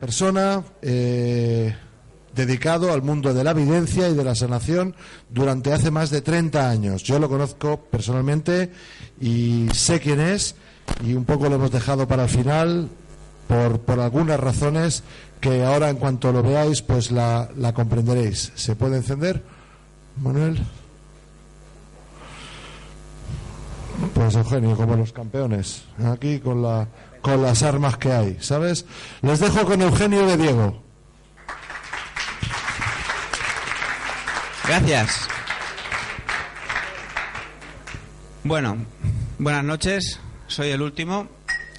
persona eh, dedicado al mundo de la evidencia y de la sanación durante hace más de 30 años. Yo lo conozco personalmente y sé quién es y un poco lo hemos dejado para el final por, algunas razones que ahora en cuanto lo veáis pues la, la comprenderéis. ¿Se puede encender, Manuel? Pues Eugenio, como los campeones, aquí con la con las armas que hay, ¿sabes? Les dejo con Eugenio de Diego. Gracias. Bueno, buenas noches. Soy el último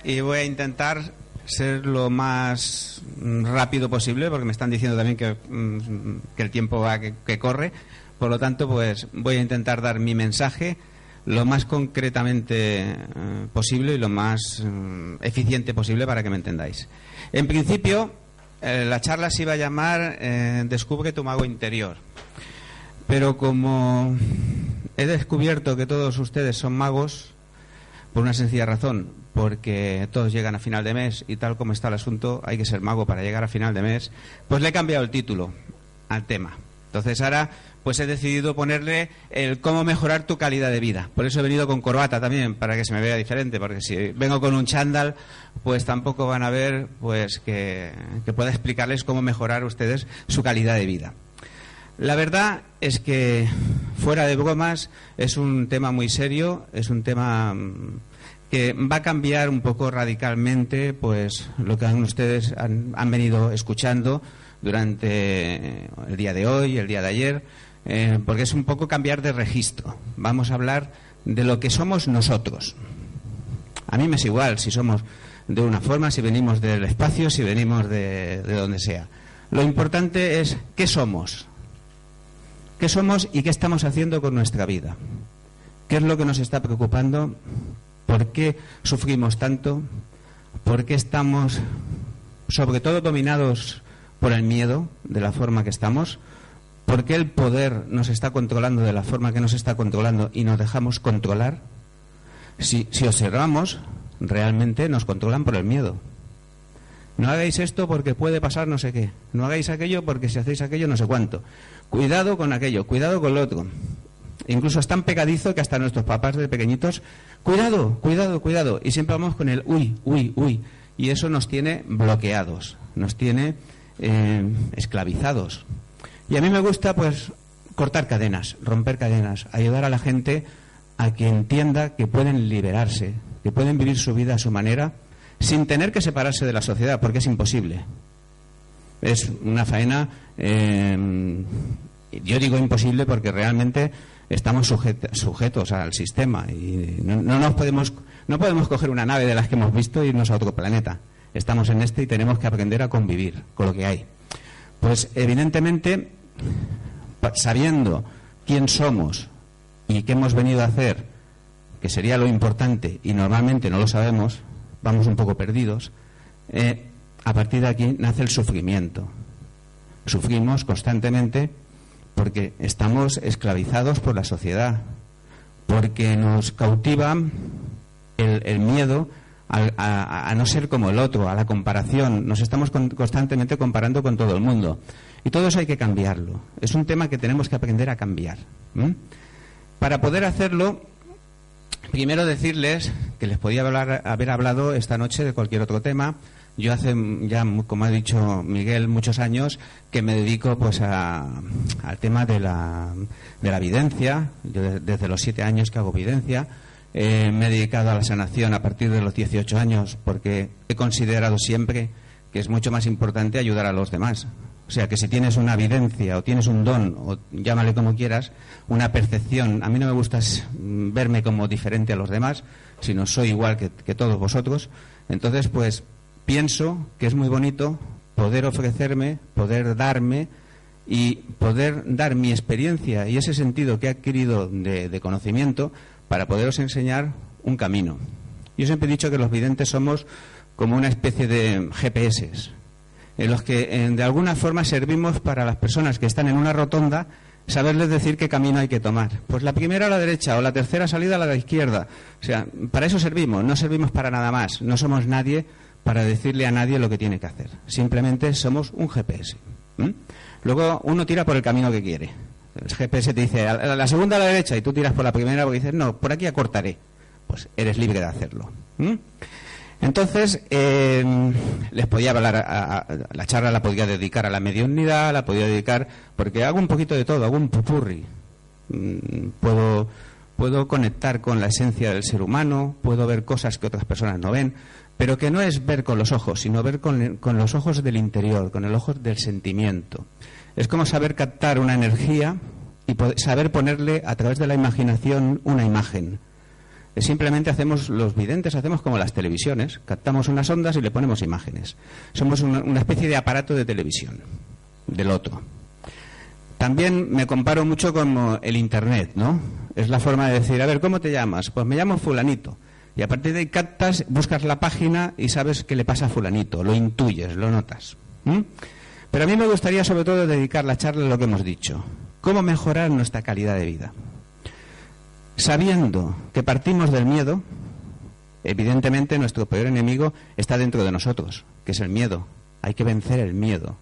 y voy a intentar ser lo más rápido posible porque me están diciendo también que, mm, el tiempo va que, que corre. Por lo tanto, pues voy a intentar dar mi mensaje lo más concretamente eh, posible y lo más eh, eficiente posible para que me entendáis. En principio, eh, la charla se iba a llamar Descubre tu mago interior. Pero como he descubierto que todos ustedes son magos, por una sencilla razón, porque todos llegan a final de mes y tal como está el asunto, hay que ser mago para llegar a final de mes, pues le he cambiado el título al tema. Entonces ahora pues he decidido ponerle el cómo mejorar tu calidad de vida. Por eso he venido con corbata también, para que se me vea diferente, porque si vengo con un chándal, pues tampoco van a ver pues que, pueda explicarles cómo mejorar ustedes su calidad de vida. La verdad es que, fuera de bromas, es un tema muy serio, es un tema mm, que va a cambiar un poco radicalmente pues lo que ustedes han venido escuchando durante el día de hoy, el día de ayer, eh, porque es un poco cambiar de registro. Vamos a hablar de lo que somos nosotros. A mí me es igual si somos de una forma, si venimos del espacio, si venimos de, de donde sea. Lo importante es qué somos. ¿Qué somos y qué estamos haciendo con nuestra vida? ¿Qué es lo que nos está preocupando? ¿Por qué sufrimos tanto? ¿Por qué estamos, sobre todo, dominados por el miedo de la forma que estamos? ¿Por qué el poder nos está controlando de la forma que nos está controlando y nos dejamos controlar? Si, observamos, realmente nos controlan por el miedo. No hagáis esto porque puede pasar no sé qué. No hagáis aquello porque si hacéis aquello no sé cuánto. Cuidado con aquello, cuidado con lo otro. Incluso es tan pegadizo que hasta nuestros papás de pequeñitos, cuidado, cuidado, cuidado. Y siempre vamos con el uy, uy, uy. Y eso nos tiene bloqueados, nos tiene eh, esclavizados. Y a mí me gusta, pues, cortar cadenas, romper cadenas, ayudar a la gente a que entienda que pueden liberarse, que pueden vivir su vida a su manera, sin tener que separarse de la sociedad, porque es imposible. Es una faena, eh, yo digo imposible porque realmente estamos sujetos al sistema y no, no, nos podemos, no podemos coger una nave de las que hemos visto e irnos a otro planeta. Estamos en este y tenemos que aprender a convivir con lo que hay. Pues evidentemente sabiendo quién somos y qué hemos venido a hacer, que sería lo importante, y normalmente no lo sabemos, vamos un poco perdidos, eh, a partir de aquí nace el sufrimiento. Sufrimos constantemente porque estamos esclavizados por la sociedad, porque nos cautiva el, el miedo a, no ser como el otro, a la comparación. Nos estamos constantemente comparando con todo el mundo. Y todo eso hay que cambiarlo. Es un tema que tenemos que aprender a cambiar. Para poder hacerlo, primero decirles que les podía haber hablado esta noche de cualquier otro tema. Yo hace ya, como ha dicho Miguel, muchos años que me dedico pues al tema de la, de la videncia. Yo desde los siete años que hago videncia eh, me he dedicado a la sanación a partir de los 18 años porque he considerado siempre que es mucho más importante ayudar a los demás. O sea, que si tienes una evidencia o tienes un don, o llámale como quieras, una percepción, a mí no me gusta verme como diferente a los demás, sino soy igual que, todos vosotros. Entonces, pues pienso que es muy bonito poder ofrecerme, poder darme y poder dar mi experiencia y ese sentido que he adquirido de, conocimiento para poderos enseñar un camino. Yo siempre he dicho que los videntes somos como una especie de GPS, en los que de alguna forma servimos para las personas que están en una rotonda saberles decir qué camino hay que tomar. Pues la primera a la derecha o la tercera salida a la izquierda. O sea, para eso servimos, no servimos para nada más. No somos nadie para decirle a nadie lo que tiene que hacer. Simplemente somos un GPS. Luego uno tira por el camino que quiere. El GPS te dice, la segunda a la derecha, y tú tiras por la primera porque dices, no, por aquí acortaré. Pues eres libre de hacerlo. Entonces, eh, les podía hablar, a, la charla la podía dedicar a la mediunidad, la podía dedicar, porque hago un poquito de todo, hago un pupurri. Mm, puedo, puedo conectar con la esencia del ser humano, puedo ver cosas que otras personas no ven, pero que no es ver con los ojos, sino ver con, con los ojos del interior, con el ojo del sentimiento. Es como saber captar una energía y saber ponerle a través de la imaginación una imagen. Simplemente hacemos, los videntes hacemos como las televisiones, captamos unas ondas y le ponemos imágenes. Somos una, especie de aparato de televisión del otro. También me comparo mucho con el Internet, ¿no? Es la forma de decir, a ver, ¿cómo te llamas? Pues me llamo fulanito. Y a partir de ahí captas, buscas la página y sabes qué le pasa a fulanito, lo intuyes, lo notas. Pero a mí me gustaría sobre todo dedicar la charla a lo que hemos dicho. ¿Cómo mejorar nuestra calidad de vida? Sabiendo que partimos del miedo, evidentemente nuestro peor enemigo está dentro de nosotros, que es el miedo. Hay que vencer el miedo.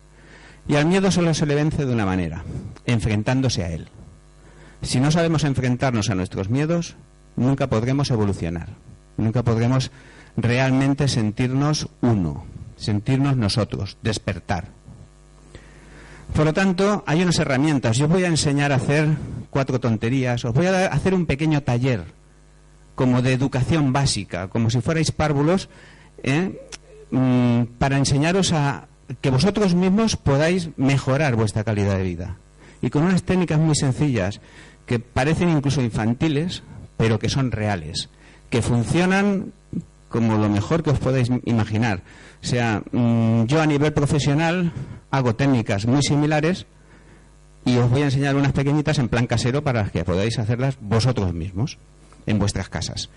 Y al miedo solo se le vence de una manera, enfrentándose a él. Si no sabemos enfrentarnos a nuestros miedos, nunca podremos evolucionar, nunca podremos realmente sentirnos uno, sentirnos nosotros, despertar. Por lo tanto, hay unas herramientas. Yo voy a enseñar a hacer cuatro tonterías, os voy a hacer un pequeño taller, como de educación básica, como si fuerais párvulos, ¿eh? mm, para enseñaros a que vosotros mismos podáis mejorar vuestra calidad de vida. Y con unas técnicas muy sencillas, que parecen incluso infantiles, pero que son reales, que funcionan como lo mejor que os podáis imaginar. O sea, mm, yo a nivel profesional hago técnicas muy similares y os voy a enseñar unas pequeñitas en plan casero para que podáis hacerlas vosotros mismos en vuestras casas.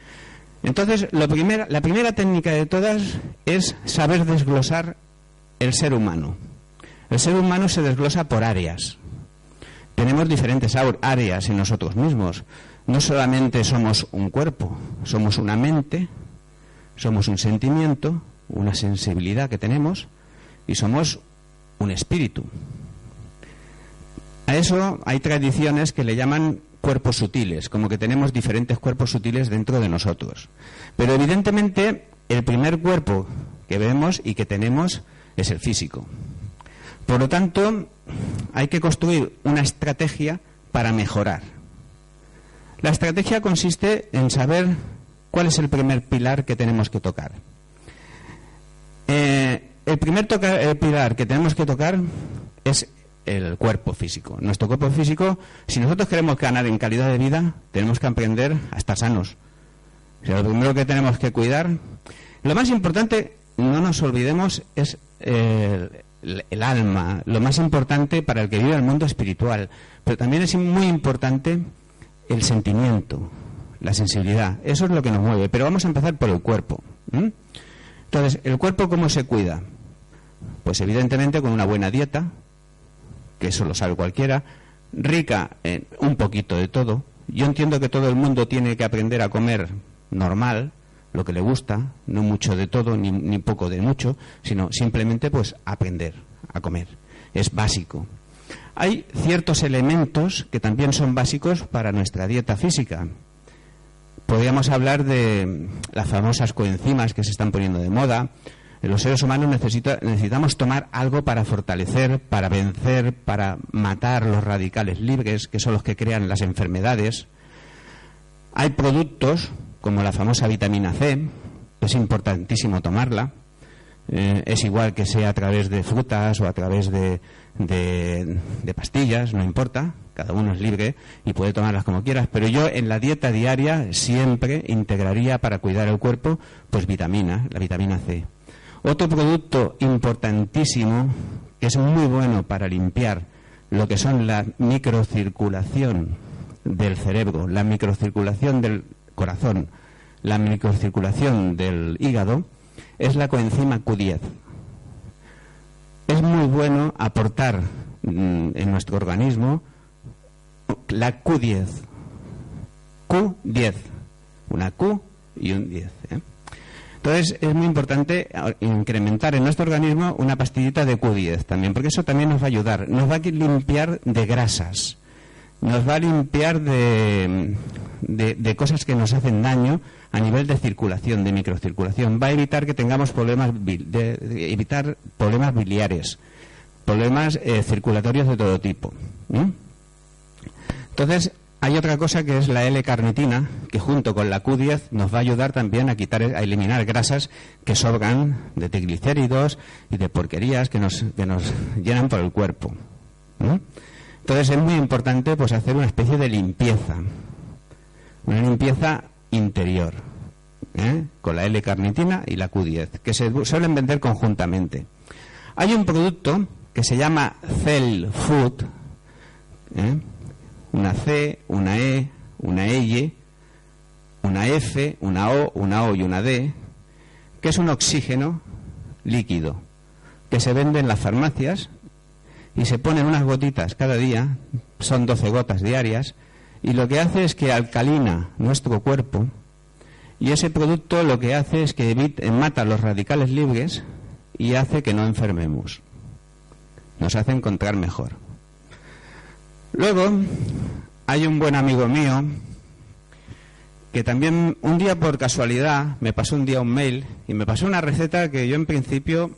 Entonces, la primera técnica de todas es saber desglosar el ser humano. El ser humano se desglosa por áreas. Tenemos diferentes áreas en nosotros mismos. No solamente somos un cuerpo, somos una mente, somos un sentimiento, una sensibilidad que tenemos y somos un espíritu. A eso hay tradiciones que le llaman cuerpos sutiles, como que tenemos diferentes cuerpos sutiles dentro de nosotros. Pero evidentemente el primer cuerpo que vemos y que tenemos es el físico. Por lo tanto, hay que construir una estrategia para mejorar. La estrategia consiste en saber cuál es el primer pilar que tenemos que tocar. Eh, el primer pilar que tenemos que tocar es el cuerpo físico. Nuestro cuerpo físico, si nosotros queremos ganar en calidad de vida, tenemos que aprender a estar sanos. O lo primero que tenemos que cuidar. Lo más importante, no nos olvidemos, es el, el, alma. Lo más importante para el que vive el mundo espiritual. Pero también es muy importante el sentimiento, la sensibilidad. Eso es lo que nos mueve. Pero vamos a empezar por el cuerpo. Entonces, ¿el cuerpo cómo se cuida? Pues evidentemente con una buena dieta, que eso lo sabe cualquiera, rica en un poquito de todo. Yo entiendo que todo el mundo tiene que aprender a comer normal, lo que le gusta, no mucho de todo ni, ni poco de mucho, sino simplemente pues aprender a comer. Es básico. Hay ciertos elementos que también son básicos para nuestra dieta física. Podríamos hablar de las famosas coenzimas que se están poniendo de moda. Los seres humanos necesitamos tomar algo para fortalecer, para vencer, para matar los radicales libres, que son los que crean las enfermedades. Hay productos, como la famosa vitamina C, es importantísimo tomarla. Eh, es igual que sea a través de frutas o a través de, de, pastillas, no importa, cada uno es libre y puede tomarlas como quieras, pero yo en la dieta diaria siempre integraría para cuidar el cuerpo pues vitamina, la vitamina C. Otro producto importantísimo que es muy bueno para limpiar lo que son la microcirculación del cerebro, la microcirculación del corazón, la microcirculación del hígado, es la coenzima Q10 es muy bueno aportar mm, en nuestro organismo la Q10. Q10. Una Q y un 10. ¿eh? Entonces es muy importante incrementar en nuestro organismo una pastillita de Q10 también, porque eso también nos va a ayudar. Nos va a limpiar de grasas, nos va a limpiar de, de cosas que nos hacen daño a nivel de circulación, de microcirculación. Va a evitar que tengamos problemas, evitar problemas biliares, problemas eh, circulatorios de todo tipo. Entonces, hay otra cosa que es la L-carnitina, que junto con la Q10 nos va a ayudar también a quitar, a eliminar grasas que sobran de triglicéridos y de porquerías que nos, que nos llenan por el cuerpo. Entonces es muy importante pues hacer una especie de limpieza, una limpieza interior, ¿eh? con la L-carnitina y la Q10, que se suelen vender conjuntamente. Hay un producto que se llama Cell Food, ¿eh? Una C, una E, una Y, una F, una O, una O y una D, que es un oxígeno líquido que se vende en las farmacias y se ponen unas gotitas cada día, son 12 gotas diarias, y lo que hace es que alcalina nuestro cuerpo y ese producto lo que hace es que mata los radicales libres y hace que no enfermemos. Nos hace encontrar mejor. Luego, hay un buen amigo mío que también un día por casualidad me pasó un día un mail y me pasó una receta que yo en principio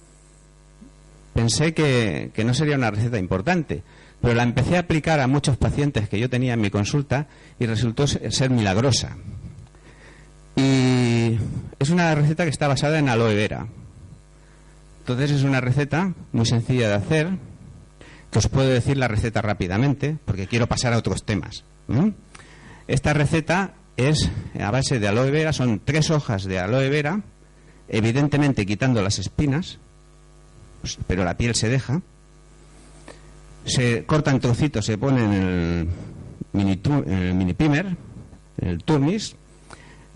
pensé que, que no sería una receta importante pero la empecé a aplicar a muchos pacientes que yo tenía en mi consulta y resultó ser milagrosa. Y es una receta que está basada en aloe vera. Entonces es una receta muy sencilla de hacer, que os puedo decir la receta rápidamente, porque quiero pasar a otros temas. Esta receta es a base de aloe vera, son tres hojas de aloe vera, evidentemente quitando las espinas, pues, pero la piel se deja se cortan trocitos, se ponen en el mini, mini primer, en el turmis,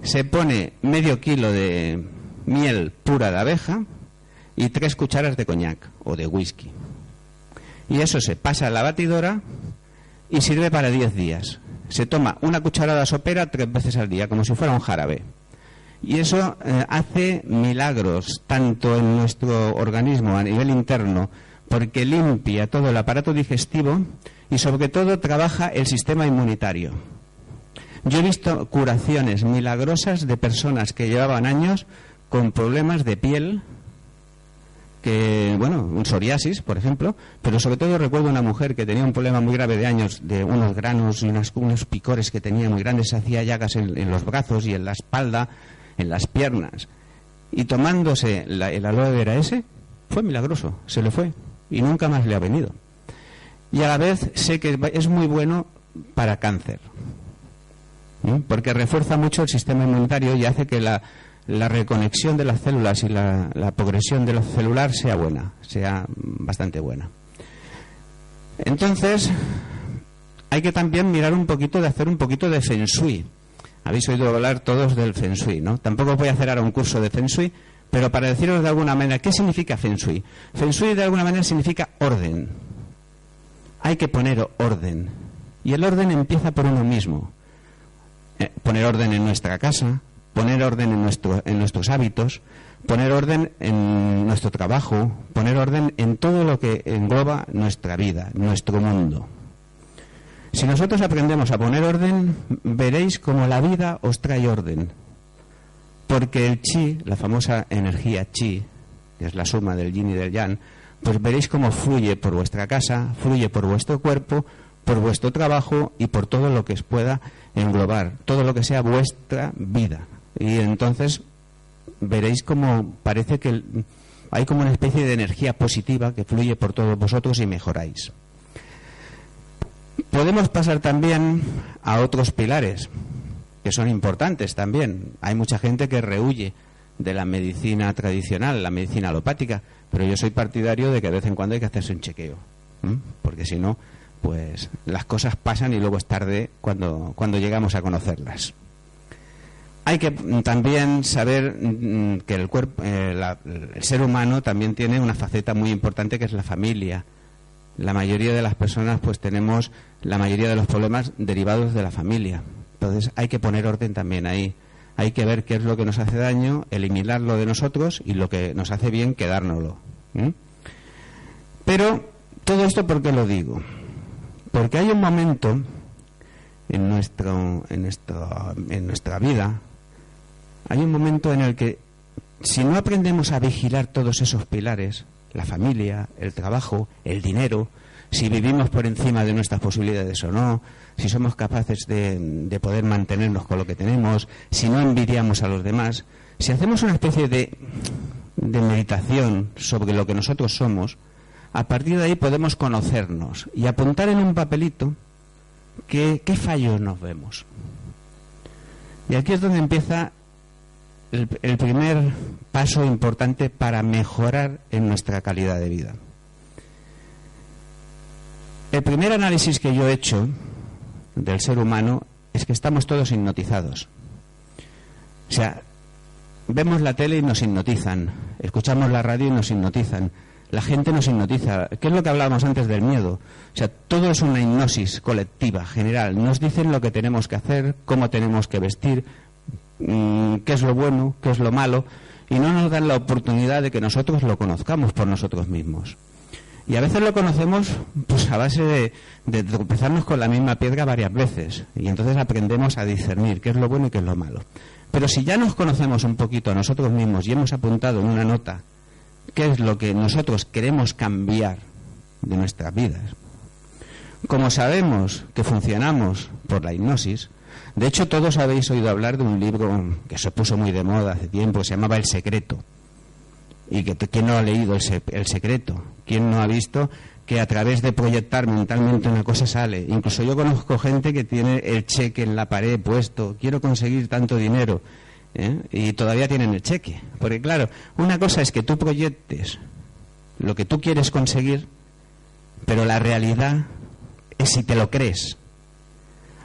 se pone medio kilo de miel pura de abeja y tres cucharas de coñac o de whisky. Y eso se pasa a la batidora y sirve para 10 días. Se toma una cucharada sopera tres veces al día, como si fuera un jarabe. Y eso eh, hace milagros, tanto en nuestro organismo a nivel interno porque limpia todo el aparato digestivo y sobre todo trabaja el sistema inmunitario. Yo he visto curaciones milagrosas de personas que llevaban años con problemas de piel, que, bueno, un psoriasis, por ejemplo, pero sobre todo recuerdo una mujer que tenía un problema muy grave de años, de unos granos y unos picores que tenía muy grandes, hacía llagas en, los brazos y en la espalda, en las piernas. Y tomándose el aloe vera ese, fue milagroso, se le fue y nunca más le ha venido. Y a la vez sé que es muy bueno para cáncer, porque refuerza mucho el sistema inmunitario y hace que la, reconexión de las células y la, progresión de lo celular sea buena, sea bastante buena. Entonces, hay que también mirar un poquito de hacer un poquito de feng shui. Habéis oído hablar todos del feng shui, ¿no? Tampoco voy a hacer ahora un curso de feng shui, pero para deciros de alguna manera, ¿qué significa Feng Shui? Feng Shui de alguna manera significa orden. Hay que poner orden. Y el orden empieza por uno mismo. Eh, poner orden en nuestra casa, poner orden en, nuestro, en nuestros hábitos, poner orden en nuestro trabajo, poner orden en todo lo que engloba nuestra vida, nuestro mundo. Si nosotros aprendemos a poner orden, veréis como la vida os trae orden. Porque el chi, la famosa energía chi, que es la suma del yin y del yang, pues veréis cómo fluye por vuestra casa, fluye por vuestro cuerpo, por vuestro trabajo y por todo lo que os pueda englobar, todo lo que sea vuestra vida. Y entonces veréis cómo parece que hay como una especie de energía positiva que fluye por todos vosotros y mejoráis. Podemos pasar también a otros pilares que son importantes también. Hay mucha gente que rehuye de la medicina tradicional, la medicina alopática, pero yo soy partidario de que de vez en cuando hay que hacerse un chequeo, porque si no, pues las cosas pasan y luego es tarde cuando, cuando llegamos a conocerlas. Hay que también saber mm, que el, cuerpo, eh, el ser humano también tiene una faceta muy importante que es la familia. La mayoría de las personas pues tenemos la mayoría de los problemas derivados de la familia. Entonces hay que poner orden también ahí hay que ver qué es lo que nos hace daño, eliminarlo de nosotros y lo que nos hace bien, quedárnoslo. Pero, todo esto, ¿por qué lo digo? Porque hay un momento en, nuestro, en, nuestro, en nuestra vida, hay un momento en el que, si no aprendemos a vigilar todos esos pilares, la familia, el trabajo, el dinero, si vivimos por encima de nuestras posibilidades o no, si somos capaces de, poder mantenernos con lo que tenemos, si no envidiamos a los demás, si hacemos una especie de, meditación sobre lo que nosotros somos, a partir de ahí podemos conocernos y apuntar en un papelito qué fallos nos vemos. Y aquí es donde empieza el, primer paso importante para mejorar en nuestra calidad de vida. El primer análisis que yo he hecho del ser humano es que estamos todos hipnotizados. O sea, vemos la tele y nos hipnotizan, escuchamos la radio y nos hipnotizan, la gente nos hipnotiza. ¿Qué es lo que hablábamos antes del miedo? O sea, todo es una hipnosis colectiva, general. Nos dicen lo que tenemos que hacer, cómo tenemos que vestir, mm, qué es lo bueno, qué es lo malo, y no nos dan la oportunidad de que nosotros lo conozcamos por nosotros mismos. Y a veces lo conocemos pues a base de, de, tropezarnos con la misma piedra varias veces. Y entonces aprendemos a discernir qué es lo bueno y qué es lo malo. Pero si ya nos conocemos un poquito a nosotros mismos y hemos apuntado en una nota qué es lo que nosotros queremos cambiar de nuestras vidas, como sabemos que funcionamos por la hipnosis, de hecho todos habéis oído hablar de un libro que se puso muy de moda hace tiempo, se llamaba El Secreto y que quién no ha leído el, secreto, quién no ha visto que a través de proyectar mentalmente una cosa sale. Incluso yo conozco gente que tiene el cheque en la pared puesto, quiero conseguir tanto dinero, ¿eh? y todavía tienen el cheque. Porque claro, una cosa es que tú proyectes lo que tú quieres conseguir, pero la realidad es si te lo crees.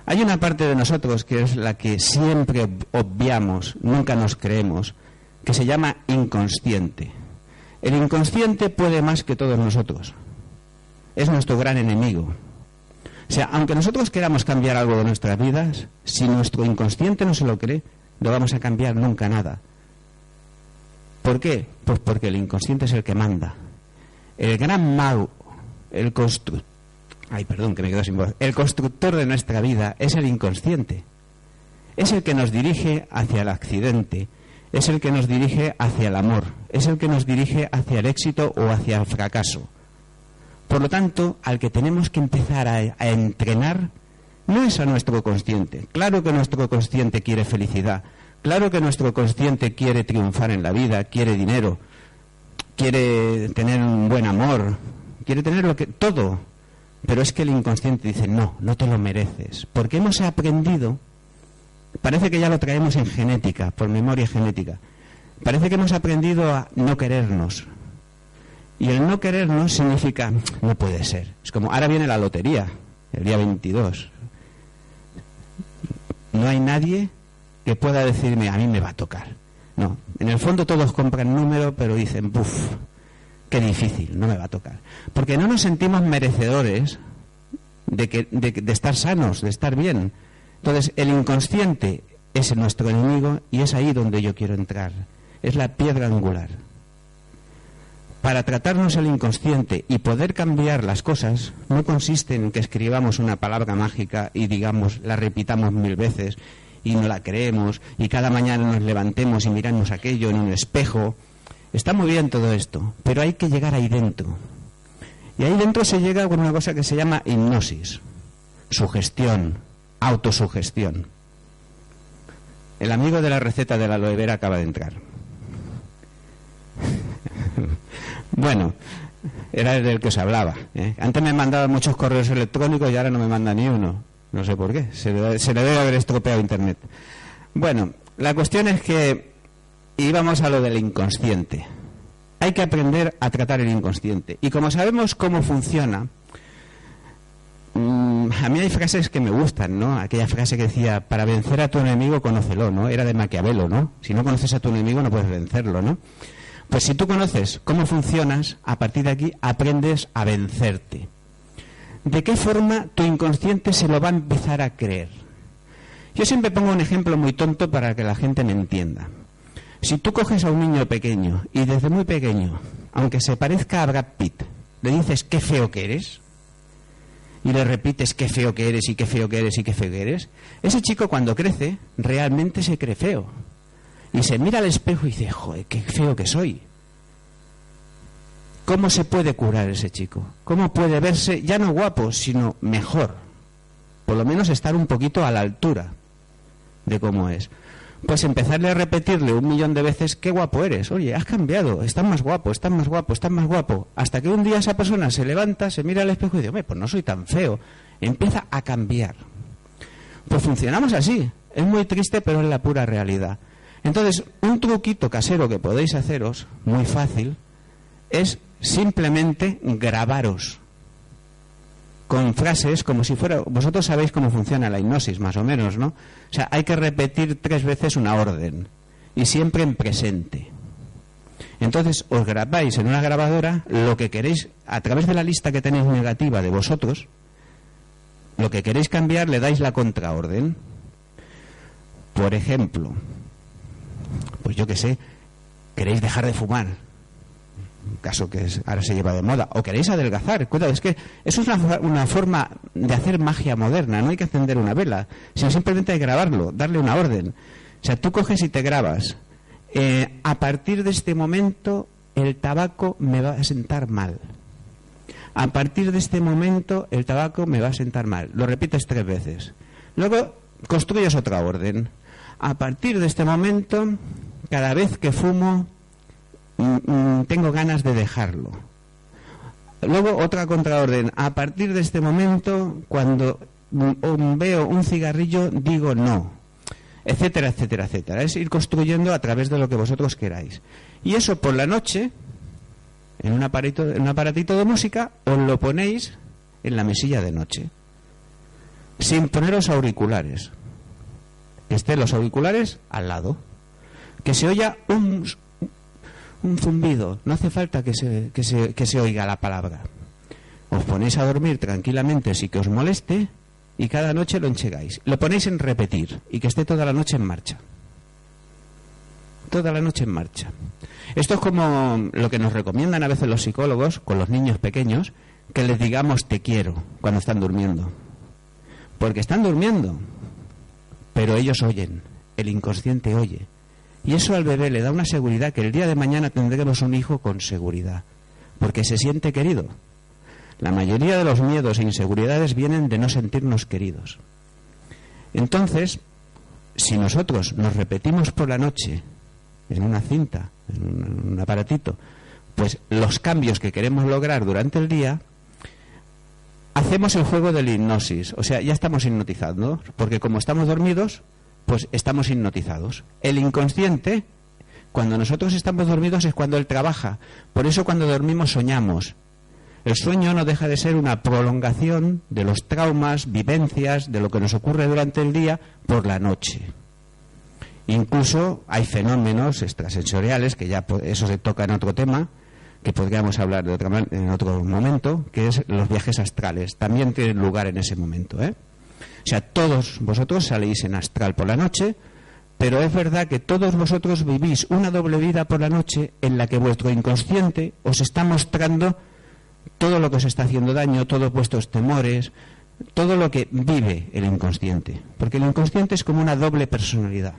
Hay una parte de nosotros que es la que siempre obviamos, nunca nos creemos, que se llama inconsciente. El inconsciente puede más que todos nosotros. Es nuestro gran enemigo. O sea, aunque nosotros queramos cambiar algo de nuestras vidas, si nuestro inconsciente no se lo cree, no vamos a cambiar nunca nada. ¿Por qué? Pues porque el inconsciente es el que manda. El gran mago, el constructor, ay, perdón, que me quedo sin voz, el constructor de nuestra vida es el inconsciente. Es el que nos dirige hacia el accidente, es el que nos dirige hacia el amor, es el que nos dirige hacia el éxito o hacia el fracaso. Por lo tanto, al que tenemos que empezar a, entrenar no es a nuestro consciente. Claro que nuestro consciente quiere felicidad, claro que nuestro consciente quiere triunfar en la vida, quiere dinero, quiere tener un buen amor, quiere tener lo que todo. Pero es que el inconsciente dice, no, no te lo mereces, porque hemos aprendido Parece que ya lo traemos en genética, por memoria genética. Parece que hemos aprendido a no querernos. Y el no querernos significa, no puede ser. Es como, ahora viene la lotería, el día 22. No hay nadie que pueda decirme, a mí me va a tocar. No, en el fondo todos compran número, pero dicen, buf, qué difícil, no me va a tocar. Porque no nos sentimos merecedores de, que, de estar sanos, de estar bien. Entonces, el inconsciente es nuestro enemigo y es ahí donde yo quiero entrar. Es la piedra angular. Para tratarnos el inconsciente y poder cambiar las cosas no consiste en que escribamos una palabra mágica y digamos, la repitamos mil veces y no la creemos y cada mañana nos levantemos y miramos aquello en un espejo. Está muy bien todo esto, pero hay que llegar ahí dentro. Y ahí dentro se llega con una cosa que se llama hipnosis, sugestión, autosugestión. El amigo de la receta de la aloe vera acaba de entrar. bueno, era el del que os hablaba. ¿eh? Antes me mandaba muchos correos electrónicos y ahora no me manda ni uno. No sé por qué. Se le, se le debe haber estropeado Internet. Bueno, la cuestión es que íbamos a lo del inconsciente. Hay que aprender a tratar el inconsciente. Y como sabemos cómo funciona, Mm, a mí hay frases que me gustan, ¿no? Aquella frase que decía, para vencer a tu enemigo, conócelo, ¿no? Era de Maquiavelo, ¿no? Si no conoces a tu enemigo, no puedes vencerlo, ¿no? Pues si tú conoces cómo funcionas, a partir de aquí aprendes a vencerte. ¿De qué forma tu inconsciente se lo va a empezar a creer? Yo siempre pongo un ejemplo muy tonto para que la gente me entienda. Si tú coges a un niño pequeño y desde muy pequeño, aunque se parezca a Brad Pitt, le dices qué feo que eres, y le repites qué feo que eres y qué feo que eres y qué feo que eres, ese chico cuando crece realmente se cree feo. Y se mira al espejo y dice, joder, qué feo que soy. ¿Cómo se puede curar ese chico? ¿Cómo puede verse ya no guapo, sino mejor? Por lo menos estar un poquito a la altura de cómo es pues empezarle a repetirle un millón de veces qué guapo eres. Oye, has cambiado, estás más guapo, estás más guapo, estás más guapo. Hasta que un día esa persona se levanta, se mira al espejo y dice, pues no soy tan feo. Empieza a cambiar. Pues funcionamos así. Es muy triste, pero es la pura realidad. Entonces, un truquito casero que podéis haceros, muy fácil, es simplemente grabaros con frases como si fuera. Vosotros sabéis cómo funciona la hipnosis, más o menos, ¿no? O sea, hay que repetir tres veces una orden y siempre en presente. Entonces os grabáis en una grabadora lo que queréis, a través de la lista que tenéis negativa de vosotros, lo que queréis cambiar le dais la contraorden. Por ejemplo, pues yo qué sé, queréis dejar de fumar caso que ahora se lleva de moda, o queréis adelgazar, cuidado, es que eso es una, forma de hacer magia moderna, no hay que encender una vela, sino simplemente hay que grabarlo, darle una orden. O sea, tú coges y te grabas. Eh, a partir de este momento el tabaco me va a sentar mal. A partir de este momento el tabaco me va a sentar mal. Lo repites tres veces. Luego construyes otra orden. A partir de este momento, cada vez que fumo, tengo ganas de dejarlo. Luego otra contraorden. A partir de este momento, cuando mm, veo un cigarrillo, digo no. Etcétera, etcétera, etcétera. Es ir construyendo a través de lo que vosotros queráis. Y eso por la noche, en un, aparatito, en un aparatito de música, os lo ponéis en la mesilla de noche. Sin poneros auriculares. Que estén los auriculares al lado. Que se oya un, un zumbido, no hace falta que se, que se, que se oiga la palabra. Os ponéis a dormir tranquilamente sin que os moleste y cada noche lo enchegáis. Lo ponéis en repetir y que esté toda la noche en marcha. Toda la noche en marcha. Esto es como lo que nos recomiendan a veces los psicólogos con los niños pequeños, que les digamos te quiero cuando están durmiendo. Porque están durmiendo, pero ellos oyen, el inconsciente oye. Y eso al bebé le da una seguridad que el día de mañana tendremos un hijo con seguridad, porque se siente querido. La mayoría de los miedos e inseguridades vienen de no sentirnos queridos. Entonces, si nosotros nos repetimos por la noche en una cinta, en un, aparatito, pues los cambios que queremos lograr durante el día, hacemos el juego de la hipnosis. O sea, ya estamos hipnotizando, porque como estamos dormidos, pues estamos hipnotizados. El inconsciente, cuando nosotros estamos dormidos es cuando él trabaja. Por eso cuando dormimos soñamos. El sueño no deja de ser una prolongación de los traumas, vivencias, de lo que nos ocurre durante el día por la noche. Incluso hay fenómenos extrasensoriales, que ya eso se toca en otro tema, que podríamos hablar de otra, en otro momento, que es los viajes astrales. También tienen lugar en ese momento. ¿eh? O sea, todos vosotros salís en astral por la noche, Pero es verdad que todos vosotros vivís una doble vida por la noche en la que vuestro inconsciente os está mostrando todo lo que os está haciendo daño, todos vuestros temores, todo lo que vive el inconsciente. Porque el inconsciente es como una doble personalidad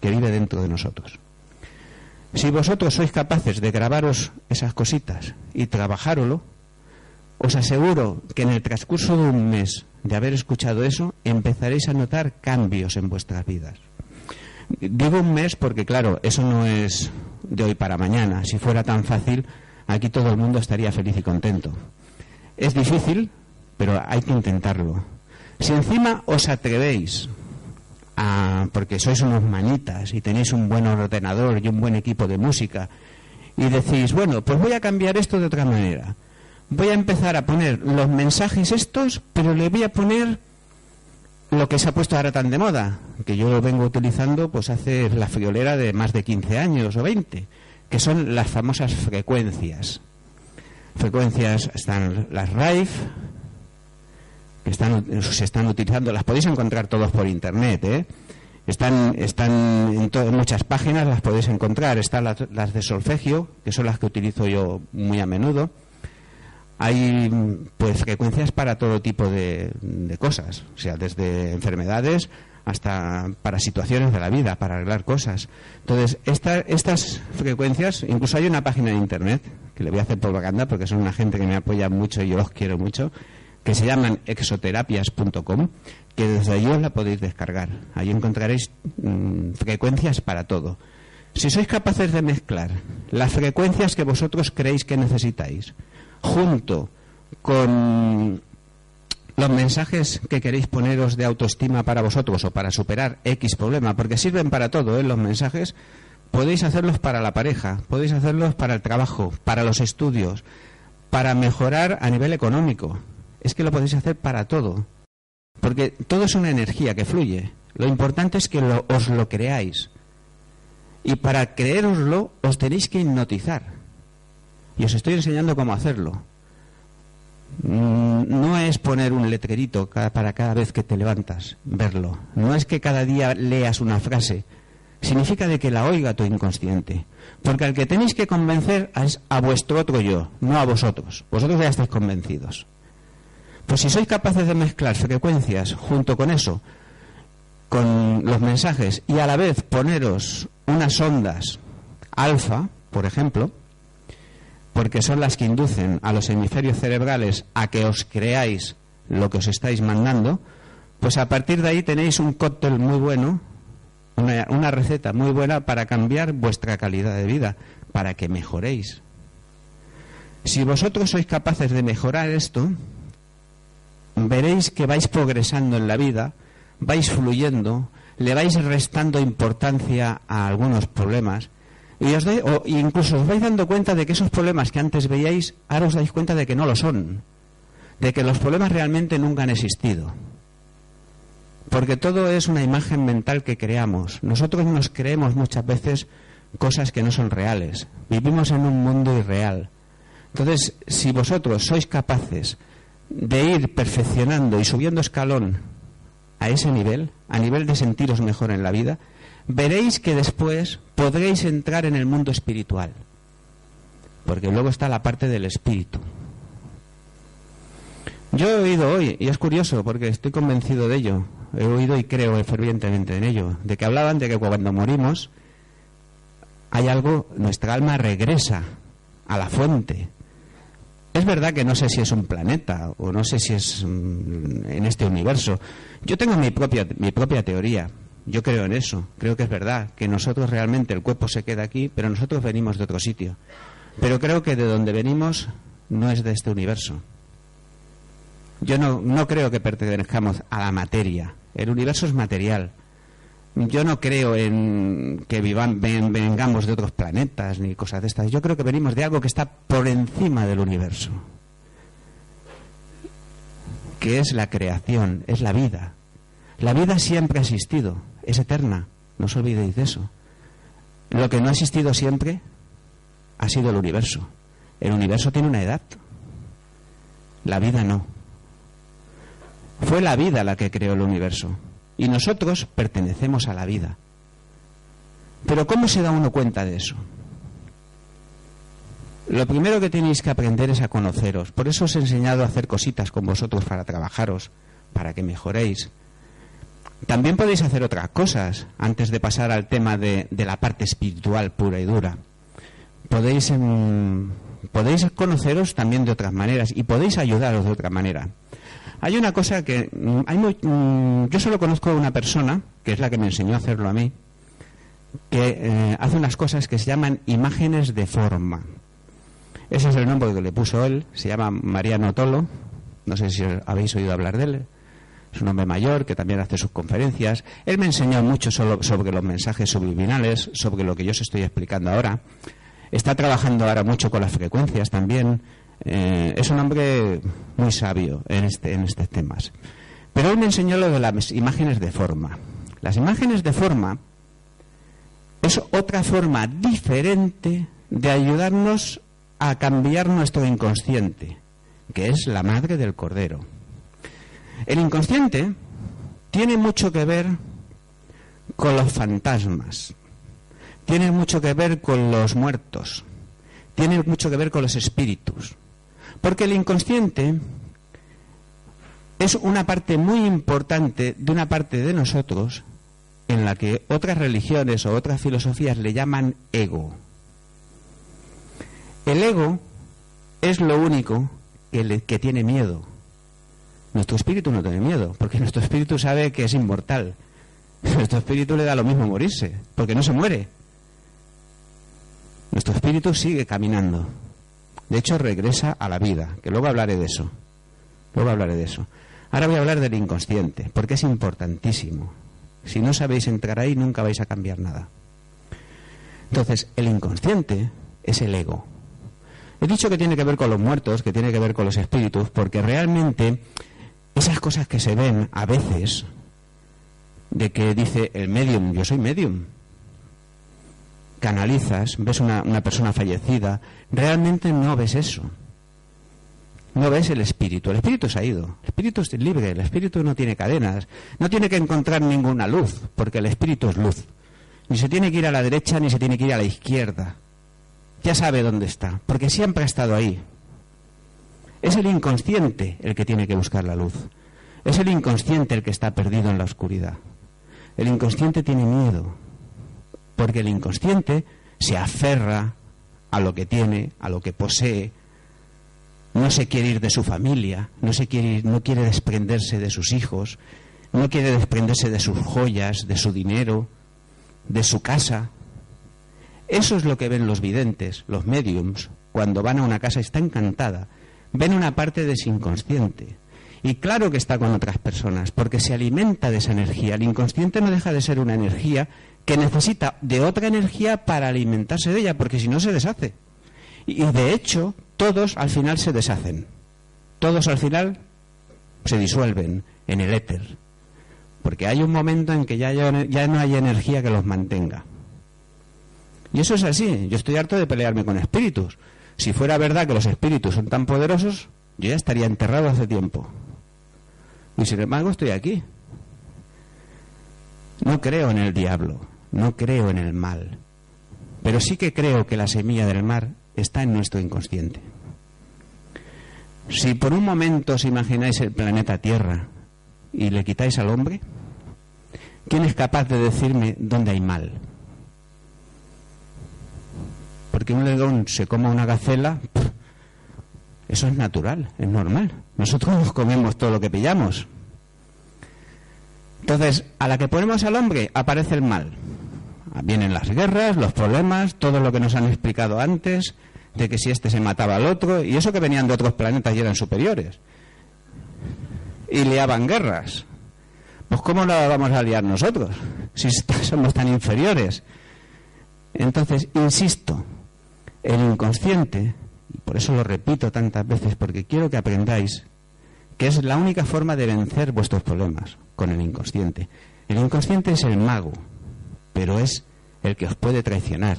que vive dentro de nosotros. Si vosotros sois capaces de grabaros esas cositas y trabajárolo, os aseguro que en el transcurso de un mes de haber escuchado eso, empezaréis a notar cambios en vuestras vidas. Digo un mes porque, claro, eso no es de hoy para mañana. Si fuera tan fácil, aquí todo el mundo estaría feliz y contento. Es difícil, pero hay que intentarlo. Si encima os atrevéis a, porque sois unos manitas y tenéis un buen ordenador y un buen equipo de música, y decís, bueno, pues voy a cambiar esto de otra manera. Voy a empezar a poner los mensajes estos, pero le voy a poner lo que se ha puesto ahora tan de moda, que yo lo vengo utilizando pues hace la friolera de más de 15 años o 20, que son las famosas frecuencias. Frecuencias están las RAIF, que están, se están utilizando, las podéis encontrar todos por internet, ¿eh? Están, están en, muchas páginas, las podéis encontrar. Están las, las, de solfegio, que son las que utilizo yo muy a menudo. Hay pues frecuencias para todo tipo de, cosas, o sea, desde enfermedades hasta para situaciones de la vida, para arreglar cosas. Entonces, esta, estas frecuencias, incluso hay una página de internet, que le voy a hacer propaganda porque son una gente que me apoya mucho y yo los quiero mucho, que se llaman exoterapias.com, que desde allí os la podéis descargar. Ahí encontraréis mmm, frecuencias para todo. Si sois capaces de mezclar las frecuencias que vosotros creéis que necesitáis, junto con los mensajes que queréis poneros de autoestima para vosotros o para superar X problema, porque sirven para todo, ¿eh? los mensajes, podéis hacerlos para la pareja, podéis hacerlos para el trabajo, para los estudios, para mejorar a nivel económico. Es que lo podéis hacer para todo. Porque todo es una energía que fluye. Lo importante es que lo, os lo creáis. Y para creéroslo os tenéis que hipnotizar. Y os estoy enseñando cómo hacerlo. No es poner un letrerito para cada vez que te levantas, verlo. No es que cada día leas una frase. Significa de que la oiga tu inconsciente. Porque al que tenéis que convencer es a vuestro otro yo, no a vosotros. Vosotros ya estáis convencidos. Pues si sois capaces de mezclar frecuencias junto con eso, con los mensajes, y a la vez poneros unas ondas alfa, por ejemplo, porque son las que inducen a los hemisferios cerebrales a que os creáis lo que os estáis mandando, pues a partir de ahí tenéis un cóctel muy bueno, una, una, receta muy buena para cambiar vuestra calidad de vida, para que mejoréis. Si vosotros sois capaces de mejorar esto, veréis que vais progresando en la vida, vais fluyendo, le vais restando importancia a algunos problemas y os de, o incluso os vais dando cuenta de que esos problemas que antes veíais, ahora os dais cuenta de que no lo son, de que los problemas realmente nunca han existido. Porque todo es una imagen mental que creamos. Nosotros nos creemos muchas veces cosas que no son reales. Vivimos en un mundo irreal. Entonces, si vosotros sois capaces de ir perfeccionando y subiendo escalón a ese nivel, a nivel de sentiros mejor en la vida, veréis que después podréis entrar en el mundo espiritual. Porque luego está la parte del espíritu. Yo he oído hoy, y es curioso porque estoy convencido de ello, he oído y creo fervientemente en ello, de que hablaban de que cuando morimos hay algo, nuestra alma regresa a la fuente. Es verdad que no sé si es un planeta o no sé si es mm, en este universo. Yo tengo mi propia, mi propia teoría. Yo creo en eso. Creo que es verdad que nosotros realmente el cuerpo se queda aquí, pero nosotros venimos de otro sitio. Pero creo que de donde venimos no es de este universo. Yo no, no creo que pertenezcamos a la materia. El universo es material. Yo no creo en que vivan, ven, vengamos de otros planetas ni cosas de estas. Yo creo que venimos de algo que está por encima del universo. Que es la creación, es la vida. La vida siempre ha existido, es eterna. No os olvidéis de eso. Lo que no ha existido siempre ha sido el universo. El universo tiene una edad. La vida no. Fue la vida la que creó el universo. Y nosotros pertenecemos a la vida. Pero ¿cómo se da uno cuenta de eso? Lo primero que tenéis que aprender es a conoceros. Por eso os he enseñado a hacer cositas con vosotros para trabajaros, para que mejoréis. También podéis hacer otras cosas antes de pasar al tema de, la parte espiritual pura y dura. Podéis, em, podéis conoceros también de otras maneras y podéis ayudaros de otra manera. Hay una cosa que mm, hay mm, yo solo conozco a una persona, que es la que me enseñó a hacerlo a mí, que eh, hace unas cosas que se llaman imágenes de forma. Ese es el nombre que le puso él, se llama Mariano Tolo, no sé si habéis oído hablar de él, es un hombre mayor que también hace sus conferencias. Él me enseñó mucho sobre los mensajes subliminales, sobre lo que yo os estoy explicando ahora. Está trabajando ahora mucho con las frecuencias también. Eh, es un hombre muy sabio en, este, en estos temas. Pero él me enseñó lo de las imágenes de forma. Las imágenes de forma es otra forma diferente de ayudarnos a cambiar nuestro inconsciente, que es la madre del cordero. El inconsciente tiene mucho que ver con los fantasmas, tiene mucho que ver con los muertos, tiene mucho que ver con los espíritus, porque el inconsciente es una parte muy importante de una parte de nosotros en la que otras religiones o otras filosofías le llaman ego. El ego es lo único que, tiene miedo. Nuestro espíritu no tiene miedo, porque nuestro espíritu sabe que es inmortal. Nuestro espíritu le da lo mismo morirse, porque no se muere. Nuestro espíritu sigue caminando. De hecho, regresa a la vida, que luego hablaré de eso. Luego hablaré de eso. Ahora voy a hablar del inconsciente, porque es importantísimo. Si no sabéis entrar ahí, nunca vais a cambiar nada. Entonces, el inconsciente es el ego. He dicho que tiene que ver con los muertos, que tiene que ver con los espíritus, porque realmente esas cosas que se ven a veces, de que dice el medium, yo soy medium, canalizas, ves una, persona fallecida, realmente no ves eso. No ves el espíritu. El espíritu se ha ido. El espíritu es libre. El espíritu no tiene cadenas. No tiene que encontrar ninguna luz, porque el espíritu es luz. Ni se tiene que ir a la derecha ni se tiene que ir a la izquierda ya sabe dónde está, porque siempre ha estado ahí. Es el inconsciente el que tiene que buscar la luz. Es el inconsciente el que está perdido en la oscuridad. El inconsciente tiene miedo, porque el inconsciente se aferra a lo que tiene, a lo que posee, no se quiere ir de su familia, no, se quiere, no quiere desprenderse de sus hijos, no quiere desprenderse de sus joyas, de su dinero, de su casa, eso es lo que ven los videntes, los mediums, cuando van a una casa está encantada. Ven una parte de su inconsciente. Y claro que está con otras personas, porque se alimenta de esa energía. El inconsciente no deja de ser una energía que necesita de otra energía para alimentarse de ella, porque si no se deshace. Y de hecho, todos al final se deshacen. Todos al final se disuelven en el éter. Porque hay un momento en que ya, ya no hay energía que los mantenga. Y eso es así. Yo estoy harto de pelearme con espíritus. Si fuera verdad que los espíritus son tan poderosos, yo ya estaría enterrado hace tiempo. Y sin embargo estoy aquí. No creo en el diablo, no creo en el mal, pero sí que creo que la semilla del mar está en nuestro inconsciente. Si por un momento os imagináis el planeta Tierra y le quitáis al hombre, ¿quién es capaz de decirme dónde hay mal? Porque un león se coma una gacela, eso es natural, es normal. Nosotros nos comemos todo lo que pillamos. Entonces, a la que ponemos al hombre, aparece el mal. Vienen las guerras, los problemas, todo lo que nos han explicado antes, de que si este se mataba al otro, y eso que venían de otros planetas y eran superiores. Y liaban guerras. Pues ¿cómo no vamos a liar nosotros? Si somos tan inferiores. Entonces, insisto, el inconsciente, y por eso lo repito tantas veces, porque quiero que aprendáis que es la única forma de vencer vuestros problemas con el inconsciente. El inconsciente es el mago, pero es el que os puede traicionar.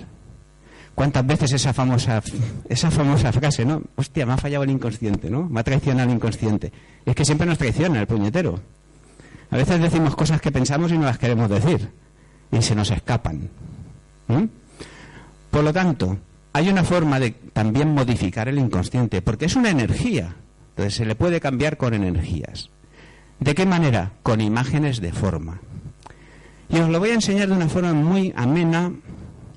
¿Cuántas veces esa famosa, esa famosa frase, no? Hostia, me ha fallado el inconsciente, ¿no? Me ha traicionado el inconsciente. Es que siempre nos traiciona el puñetero. A veces decimos cosas que pensamos y no las queremos decir. Y se nos escapan. Por lo tanto, hay una forma de también modificar el inconsciente, porque es una energía. Entonces se le puede cambiar con energías. ¿De qué manera? Con imágenes de forma. Y os lo voy a enseñar de una forma muy amena,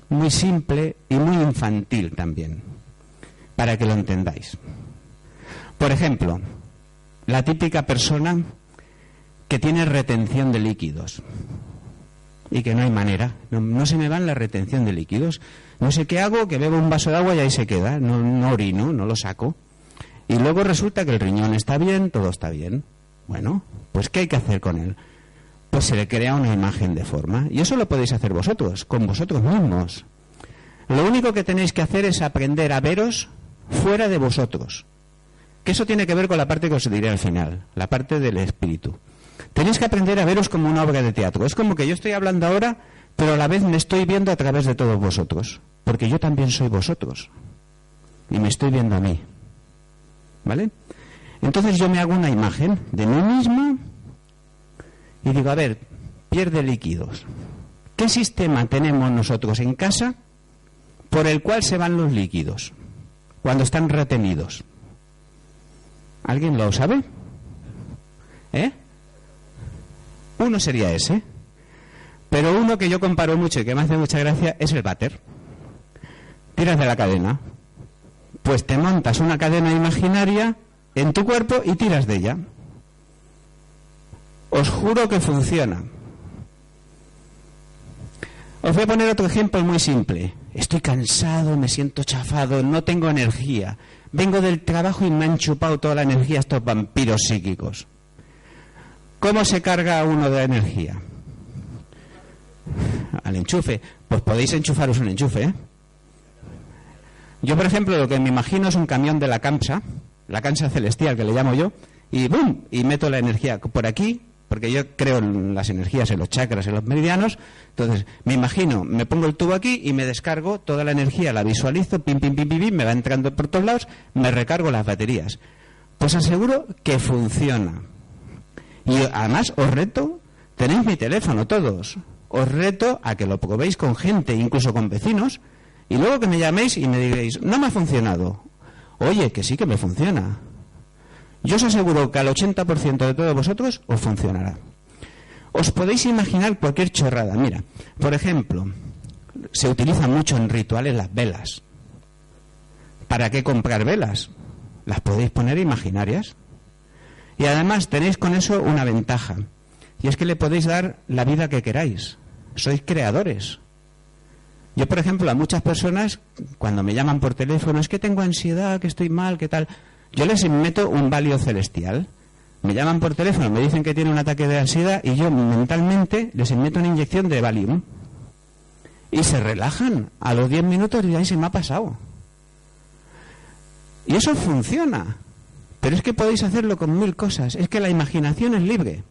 muy simple y muy infantil también, para que lo entendáis. Por ejemplo, la típica persona que tiene retención de líquidos y que no hay manera, no, se me va la retención de líquidos. No sé qué hago, que bebo un vaso de agua y ahí se queda, no, no orino, no lo saco. Y luego resulta que el riñón está bien, todo está bien. Bueno, pues ¿qué hay que hacer con él? Pues se le crea una imagen de forma. Y eso lo podéis hacer vosotros, con vosotros mismos. Lo único que tenéis que hacer es aprender a veros fuera de vosotros. Que eso tiene que ver con la parte que os diré al final, la parte del espíritu. Tenéis que aprender a veros como una obra de teatro. Es como que yo estoy hablando ahora, pero a la vez me estoy viendo a través de todos vosotros. Porque yo también soy vosotros. Y me estoy viendo a mí. ¿Vale? Entonces yo me hago una imagen de mí mismo y digo, a ver, pierde líquidos. ¿Qué sistema tenemos nosotros en casa por el cual se van los líquidos cuando están retenidos? ¿Alguien lo sabe? ¿Eh? Uno sería ese. Pero uno que yo comparo mucho y que me hace mucha gracia es el váter. Tiras de la cadena. Pues te montas una cadena imaginaria en tu cuerpo y tiras de ella. Os juro que funciona. Os voy a poner otro ejemplo muy simple. Estoy cansado, me siento chafado, no tengo energía. Vengo del trabajo y me han chupado toda la energía estos vampiros psíquicos. ¿Cómo se carga uno de energía? Al enchufe. Pues podéis enchufaros un enchufe. ¿eh? Yo, por ejemplo, lo que me imagino es un camión de la CAMSA, la cancha celestial que le llamo yo, y ¡bum! Y meto la energía por aquí, porque yo creo en las energías, en los chakras, en los meridianos. Entonces, me imagino, me pongo el tubo aquí y me descargo toda la energía, la visualizo, pim, pim, pim, pim, pim me va entrando por todos lados, me recargo las baterías. Pues aseguro que funciona. Y además os reto, tenéis mi teléfono todos, os reto a que lo probéis con gente, incluso con vecinos, y luego que me llaméis y me digáis, no me ha funcionado, Oye, que sí que me funciona. Yo os aseguro que al 80% de todos vosotros os funcionará. Os podéis imaginar cualquier chorrada. Mira, por ejemplo, se utiliza mucho en rituales las velas. ¿Para qué comprar velas? Las podéis poner imaginarias. Y además tenéis con eso una ventaja. Y es que le podéis dar la vida que queráis. Sois creadores. Yo, por ejemplo, a muchas personas, cuando me llaman por teléfono, es que tengo ansiedad, que estoy mal, que tal, yo les meto un valio celestial. Me llaman por teléfono, me dicen que tiene un ataque de ansiedad y yo mentalmente les meto una inyección de Valium. Y se relajan. A los 10 minutos y ahí se me ha pasado. Y eso funciona. Pero es que podéis hacerlo con mil cosas. Es que la imaginación es libre.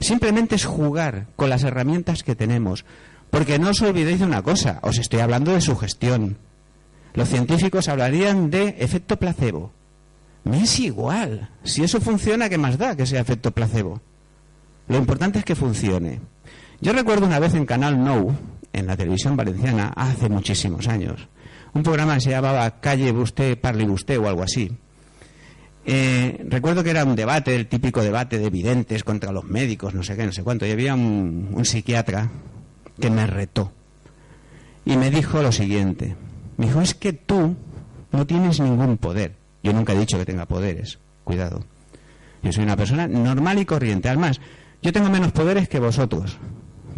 Simplemente es jugar con las herramientas que tenemos. Porque no os olvidéis de una cosa, os estoy hablando de sugestión. Los científicos hablarían de efecto placebo. Me es igual. Si eso funciona, ¿qué más da que sea efecto placebo? Lo importante es que funcione. Yo recuerdo una vez en Canal No, en la televisión valenciana, hace muchísimos años, un programa que se llamaba Calle Busté, Parle Busté o algo así. Eh, recuerdo que era un debate, el típico debate de videntes contra los médicos, no sé qué, no sé cuánto, y había un psiquiatra que me retó. Y me dijo lo siguiente. Me dijo, es que tú no tienes ningún poder. Yo nunca he dicho que tenga poderes. Cuidado. Yo soy una persona normal y corriente. Además, yo tengo menos poderes que vosotros.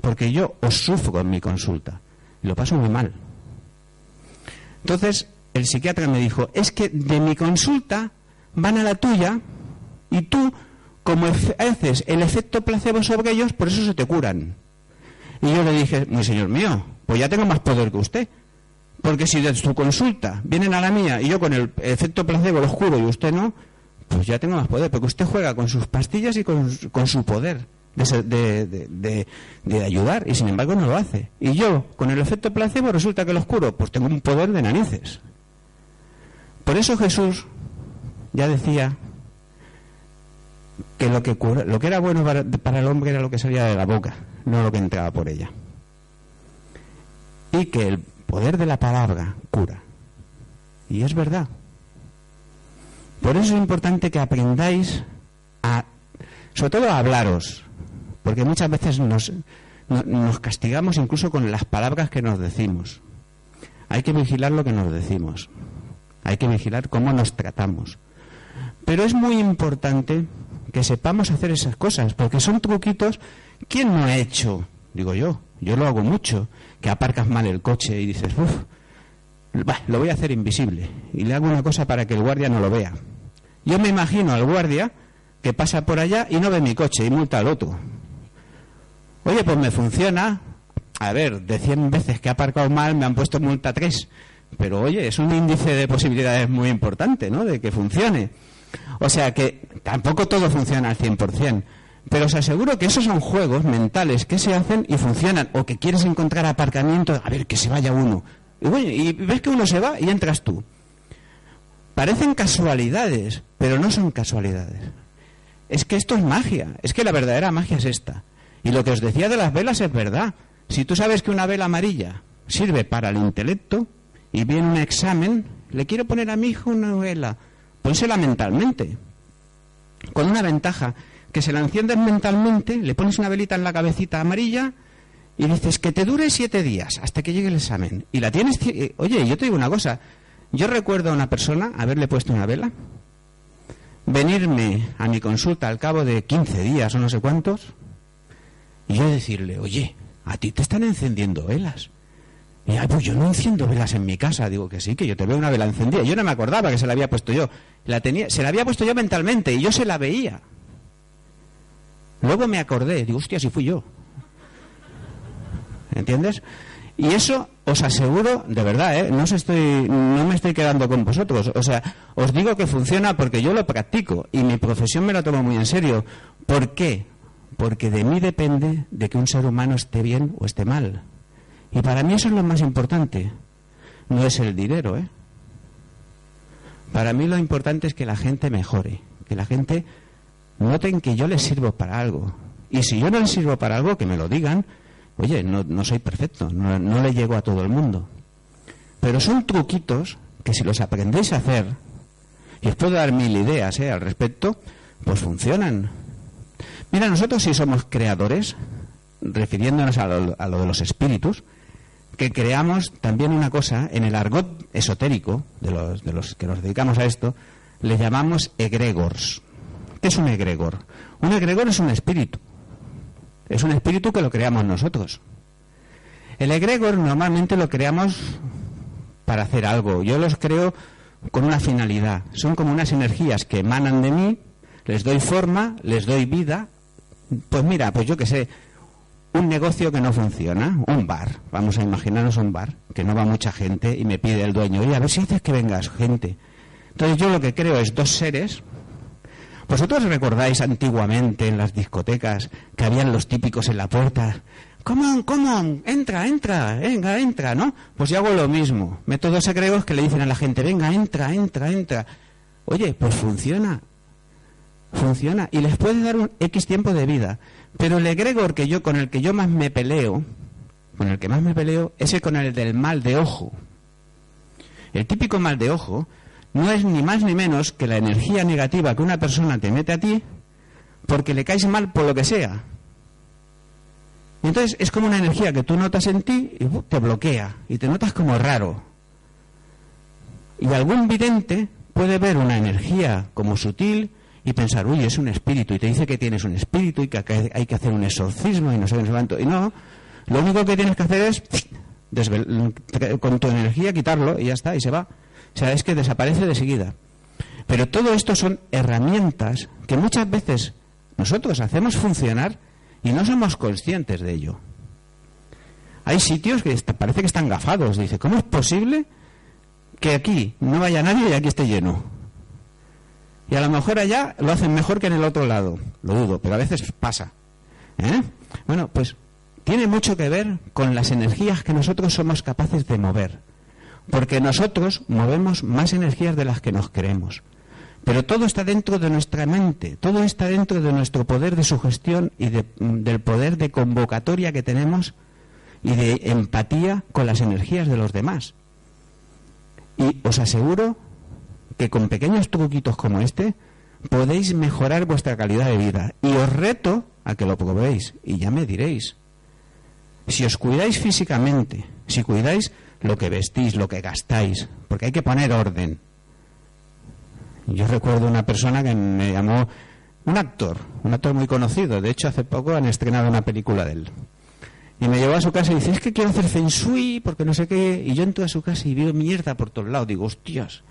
Porque yo os sufro en mi consulta. Y lo paso muy mal. Entonces, el psiquiatra me dijo, es que de mi consulta van a la tuya y tú, como haces el efecto placebo sobre ellos, por eso se te curan. Y yo le dije, muy señor mío, pues ya tengo más poder que usted. Porque si de su consulta vienen a la mía y yo con el efecto placebo lo juro y usted no, pues ya tengo más poder. Porque usted juega con sus pastillas y con, su poder de, de, ayudar y sin embargo no lo hace. Y yo con el efecto placebo resulta que lo oscuro, pues tengo un poder de narices. Por eso Jesús ya decía que lo que, lo que era bueno para, el hombre era lo que salía de la boca, no lo que entraba por ella. y que el poder de la palabra cura. Y es verdad. Por eso es importante que aprendáis a, sobre todo a hablaros, porque muchas veces nos, nos castigamos incluso con las palabras que nos decimos. Hay que vigilar lo que nos decimos. Hay que vigilar cómo nos tratamos. Pero es muy importante que sepamos hacer esas cosas, porque son truquitos. ¿Quién no ha hecho? Digo yo, yo lo hago mucho, que aparcas mal el coche y dices, uff, lo voy a hacer invisible. Y le hago una cosa para que el guardia no lo vea. Yo me imagino al guardia que pasa por allá y no ve mi coche y multa al otro. Oye, pues me funciona. A ver, de 100 veces que he aparcado mal me han puesto multa 3. Pero oye, es un índice de posibilidades muy importante, ¿no? De que funcione. O sea que tampoco todo funciona al 100%. Pero os aseguro que esos son juegos mentales que se hacen y funcionan. O que quieres encontrar aparcamiento, a ver, que se vaya uno. Y, bueno, y ves que uno se va y entras tú. Parecen casualidades, pero no son casualidades. Es que esto es magia. Es que la verdadera magia es esta. Y lo que os decía de las velas es verdad. Si tú sabes que una vela amarilla sirve para el intelecto y viene un examen, le quiero poner a mi hijo una vela, pónsela mentalmente. Con una ventaja, que se la enciendes mentalmente, le pones una velita en la cabecita amarilla y dices que te dure siete días hasta que llegue el examen. Y la tienes. Eh, oye, yo te digo una cosa. Yo recuerdo a una persona haberle puesto una vela, venirme a mi consulta al cabo de 15 días o no sé cuántos, y yo decirle, oye, a ti te están encendiendo velas. Y pues yo no enciendo velas en mi casa. Digo que sí, que yo te veo una vela encendida. Yo no me acordaba que se la había puesto yo. La tenía, se la había puesto yo mentalmente y yo se la veía. Luego me acordé, digo, hostia, si fui yo. ¿Entiendes? Y eso os aseguro, de verdad, ¿eh? no, estoy, no me estoy quedando con vosotros. O sea, os digo que funciona porque yo lo practico y mi profesión me la tomo muy en serio. ¿Por qué? Porque de mí depende de que un ser humano esté bien o esté mal. Y para mí eso es lo más importante. No es el dinero, ¿eh? Para mí lo importante es que la gente mejore, que la gente noten que yo les sirvo para algo. Y si yo no les sirvo para algo, que me lo digan. Oye, no, soy perfecto, no, no le llego a todo el mundo. Pero son truquitos que si los aprendéis a hacer, y os puedo dar mil ideas ¿eh? al respecto, pues funcionan. Mira, nosotros si somos creadores, refiriéndonos a lo, a lo de los espíritus, que creamos también una cosa, en el argot esotérico de los, de los que nos dedicamos a esto, le llamamos egregors. ¿Qué es un egregor? Un egregor es un espíritu. Es un espíritu que lo creamos nosotros. El egregor normalmente lo creamos para hacer algo. Yo los creo con una finalidad. Son como unas energías que emanan de mí, les doy forma, les doy vida. Pues mira, pues yo qué sé, un negocio que no funciona, un bar, vamos a imaginarnos un bar, que no va mucha gente y me pide el dueño, oye, a ver si haces que vengas gente. Entonces yo lo que creo es dos seres. Vosotros recordáis antiguamente en las discotecas que habían los típicos en la puerta, come on, entra, entra, venga, entra, ¿no? Pues yo hago lo mismo. Métodos secretos que le dicen a la gente, venga, entra, entra, entra. Oye, pues funciona. Funciona. Y les puede dar un X tiempo de vida. Pero el egregor que yo, con el que yo más me peleo, con el que más me peleo, es el con el del mal de ojo. El típico mal de ojo no es ni más ni menos que la energía negativa que una persona te mete a ti porque le caes mal por lo que sea. Y entonces es como una energía que tú notas en ti y te bloquea y te notas como raro. Y algún vidente puede ver una energía como sutil y pensar, uy, es un espíritu, y te dice que tienes un espíritu y que hay que hacer un exorcismo y no sé qué, Y no, lo único que tienes que hacer es, con tu energía, quitarlo y ya está, y se va. O sea, es que desaparece de seguida. Pero todo esto son herramientas que muchas veces nosotros hacemos funcionar y no somos conscientes de ello. Hay sitios que parece que están gafados. Dice, ¿cómo es posible que aquí no vaya nadie y aquí esté lleno? Y a lo mejor allá lo hacen mejor que en el otro lado. Lo dudo, pero a veces pasa. ¿Eh? Bueno, pues tiene mucho que ver con las energías que nosotros somos capaces de mover. Porque nosotros movemos más energías de las que nos creemos. Pero todo está dentro de nuestra mente, todo está dentro de nuestro poder de sugestión y del poder de convocatoria que tenemos y de empatía con las energías de los demás. Y os aseguro que con pequeños truquitos como este podéis mejorar vuestra calidad de vida. Y os reto a que lo probéis y ya me diréis. Si os cuidáis físicamente, si cuidáis lo que vestís, lo que gastáis, porque hay que poner orden. Yo recuerdo una persona que me llamó, un actor, un actor muy conocido, de hecho hace poco han estrenado una película de él. Y me llevó a su casa y dice, es que quiero hacer feng shui, porque no sé qué. Y yo entro a su casa y veo mierda por todos lados. Digo, hostias.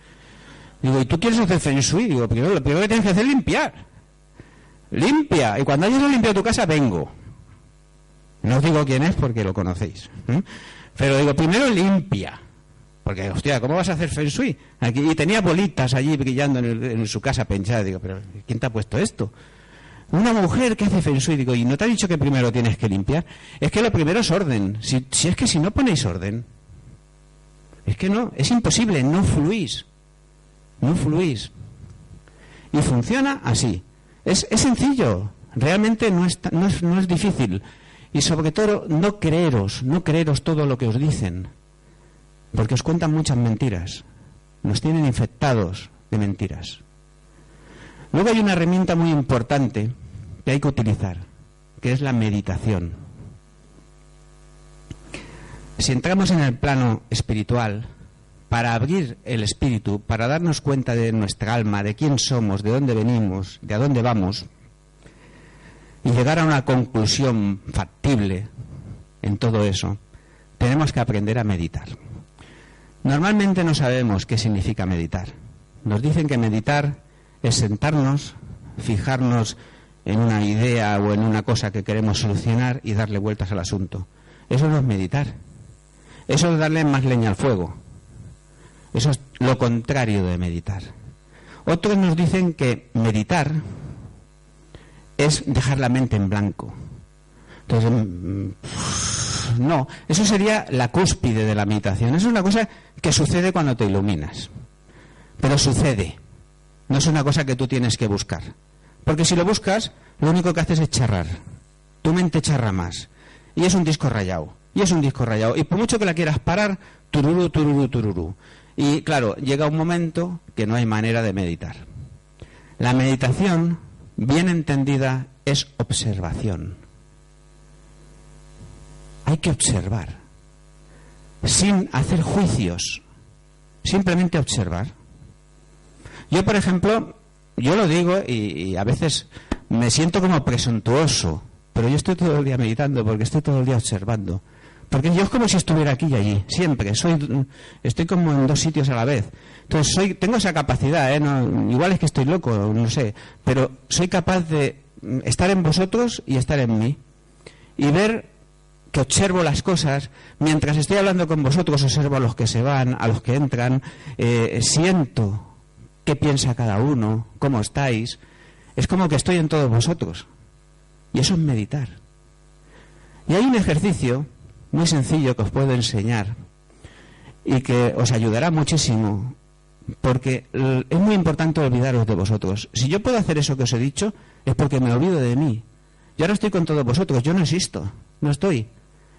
Digo, ¿y tú quieres hacer feng shui? Digo, primero, lo primero que tienes que hacer es limpiar. Limpia. Y cuando hayas limpiado tu casa, vengo. No os digo quién es porque lo conocéis. Pero digo, primero limpia. Porque, hostia, ¿cómo vas a hacer feng shui? Aquí, y tenía bolitas allí brillando en, en su casa penchada. Digo, pero ¿quién te ha puesto esto? Una mujer que hace feng shui, digo, ¿y no te ha dicho que primero tienes que limpiar? Es que lo primero es orden. Si, si es que si no ponéis orden, es que no, es imposible, no fluís. No fluís. Y funciona así. Es, es sencillo, realmente no es, no, es, no es difícil. Y sobre todo, no creeros, no creeros todo lo que os dicen. Porque os cuentan muchas mentiras. Nos tienen infectados de mentiras. Luego hay una herramienta muy importante que hay que utilizar, que es la meditación. Si entramos en el plano espiritual, para abrir el espíritu, para darnos cuenta de nuestra alma, de quién somos, de dónde venimos, de a dónde vamos, y llegar a una conclusión factible en todo eso, tenemos que aprender a meditar. Normalmente no sabemos qué significa meditar. Nos dicen que meditar es sentarnos, fijarnos en una idea o en una cosa que queremos solucionar y darle vueltas al asunto. Eso no es meditar. Eso es darle más leña al fuego. Eso es lo contrario de meditar. Otros nos dicen que meditar es dejar la mente en blanco. Entonces, mm, no, eso sería la cúspide de la meditación. Es una cosa que sucede cuando te iluminas. Pero sucede. No es una cosa que tú tienes que buscar. Porque si lo buscas, lo único que haces es charrar. Tu mente charra más. Y es un disco rayado. Y es un disco rayado. Y por mucho que la quieras parar, tururú, tururú, tururú. Y claro, llega un momento que no hay manera de meditar. La meditación, bien entendida, es observación. Hay que observar, sin hacer juicios, simplemente observar. Yo, por ejemplo, yo lo digo y, y, a veces me siento como presuntuoso, pero yo estoy todo el día meditando porque estoy todo el día observando. Porque yo es como si estuviera aquí y allí, siempre. Soy, estoy como en dos sitios a la vez. Entonces soy, tengo esa capacidad, ¿eh? no, igual es que estoy loco, no sé, pero soy capaz de estar en vosotros y estar en mí. Y ver que observo las cosas, mientras estoy hablando con vosotros, observo a los que se van, a los que entran, eh, siento qué piensa cada uno, cómo estáis. Es como que estoy en todos vosotros. Y eso es meditar. Y hay un ejercicio muy sencillo que os puedo enseñar y que os ayudará muchísimo porque es muy importante olvidaros de vosotros. Si yo puedo hacer eso que os he dicho, es porque me olvido de mí. Yo ahora estoy con todos vosotros, yo no existo, no estoy.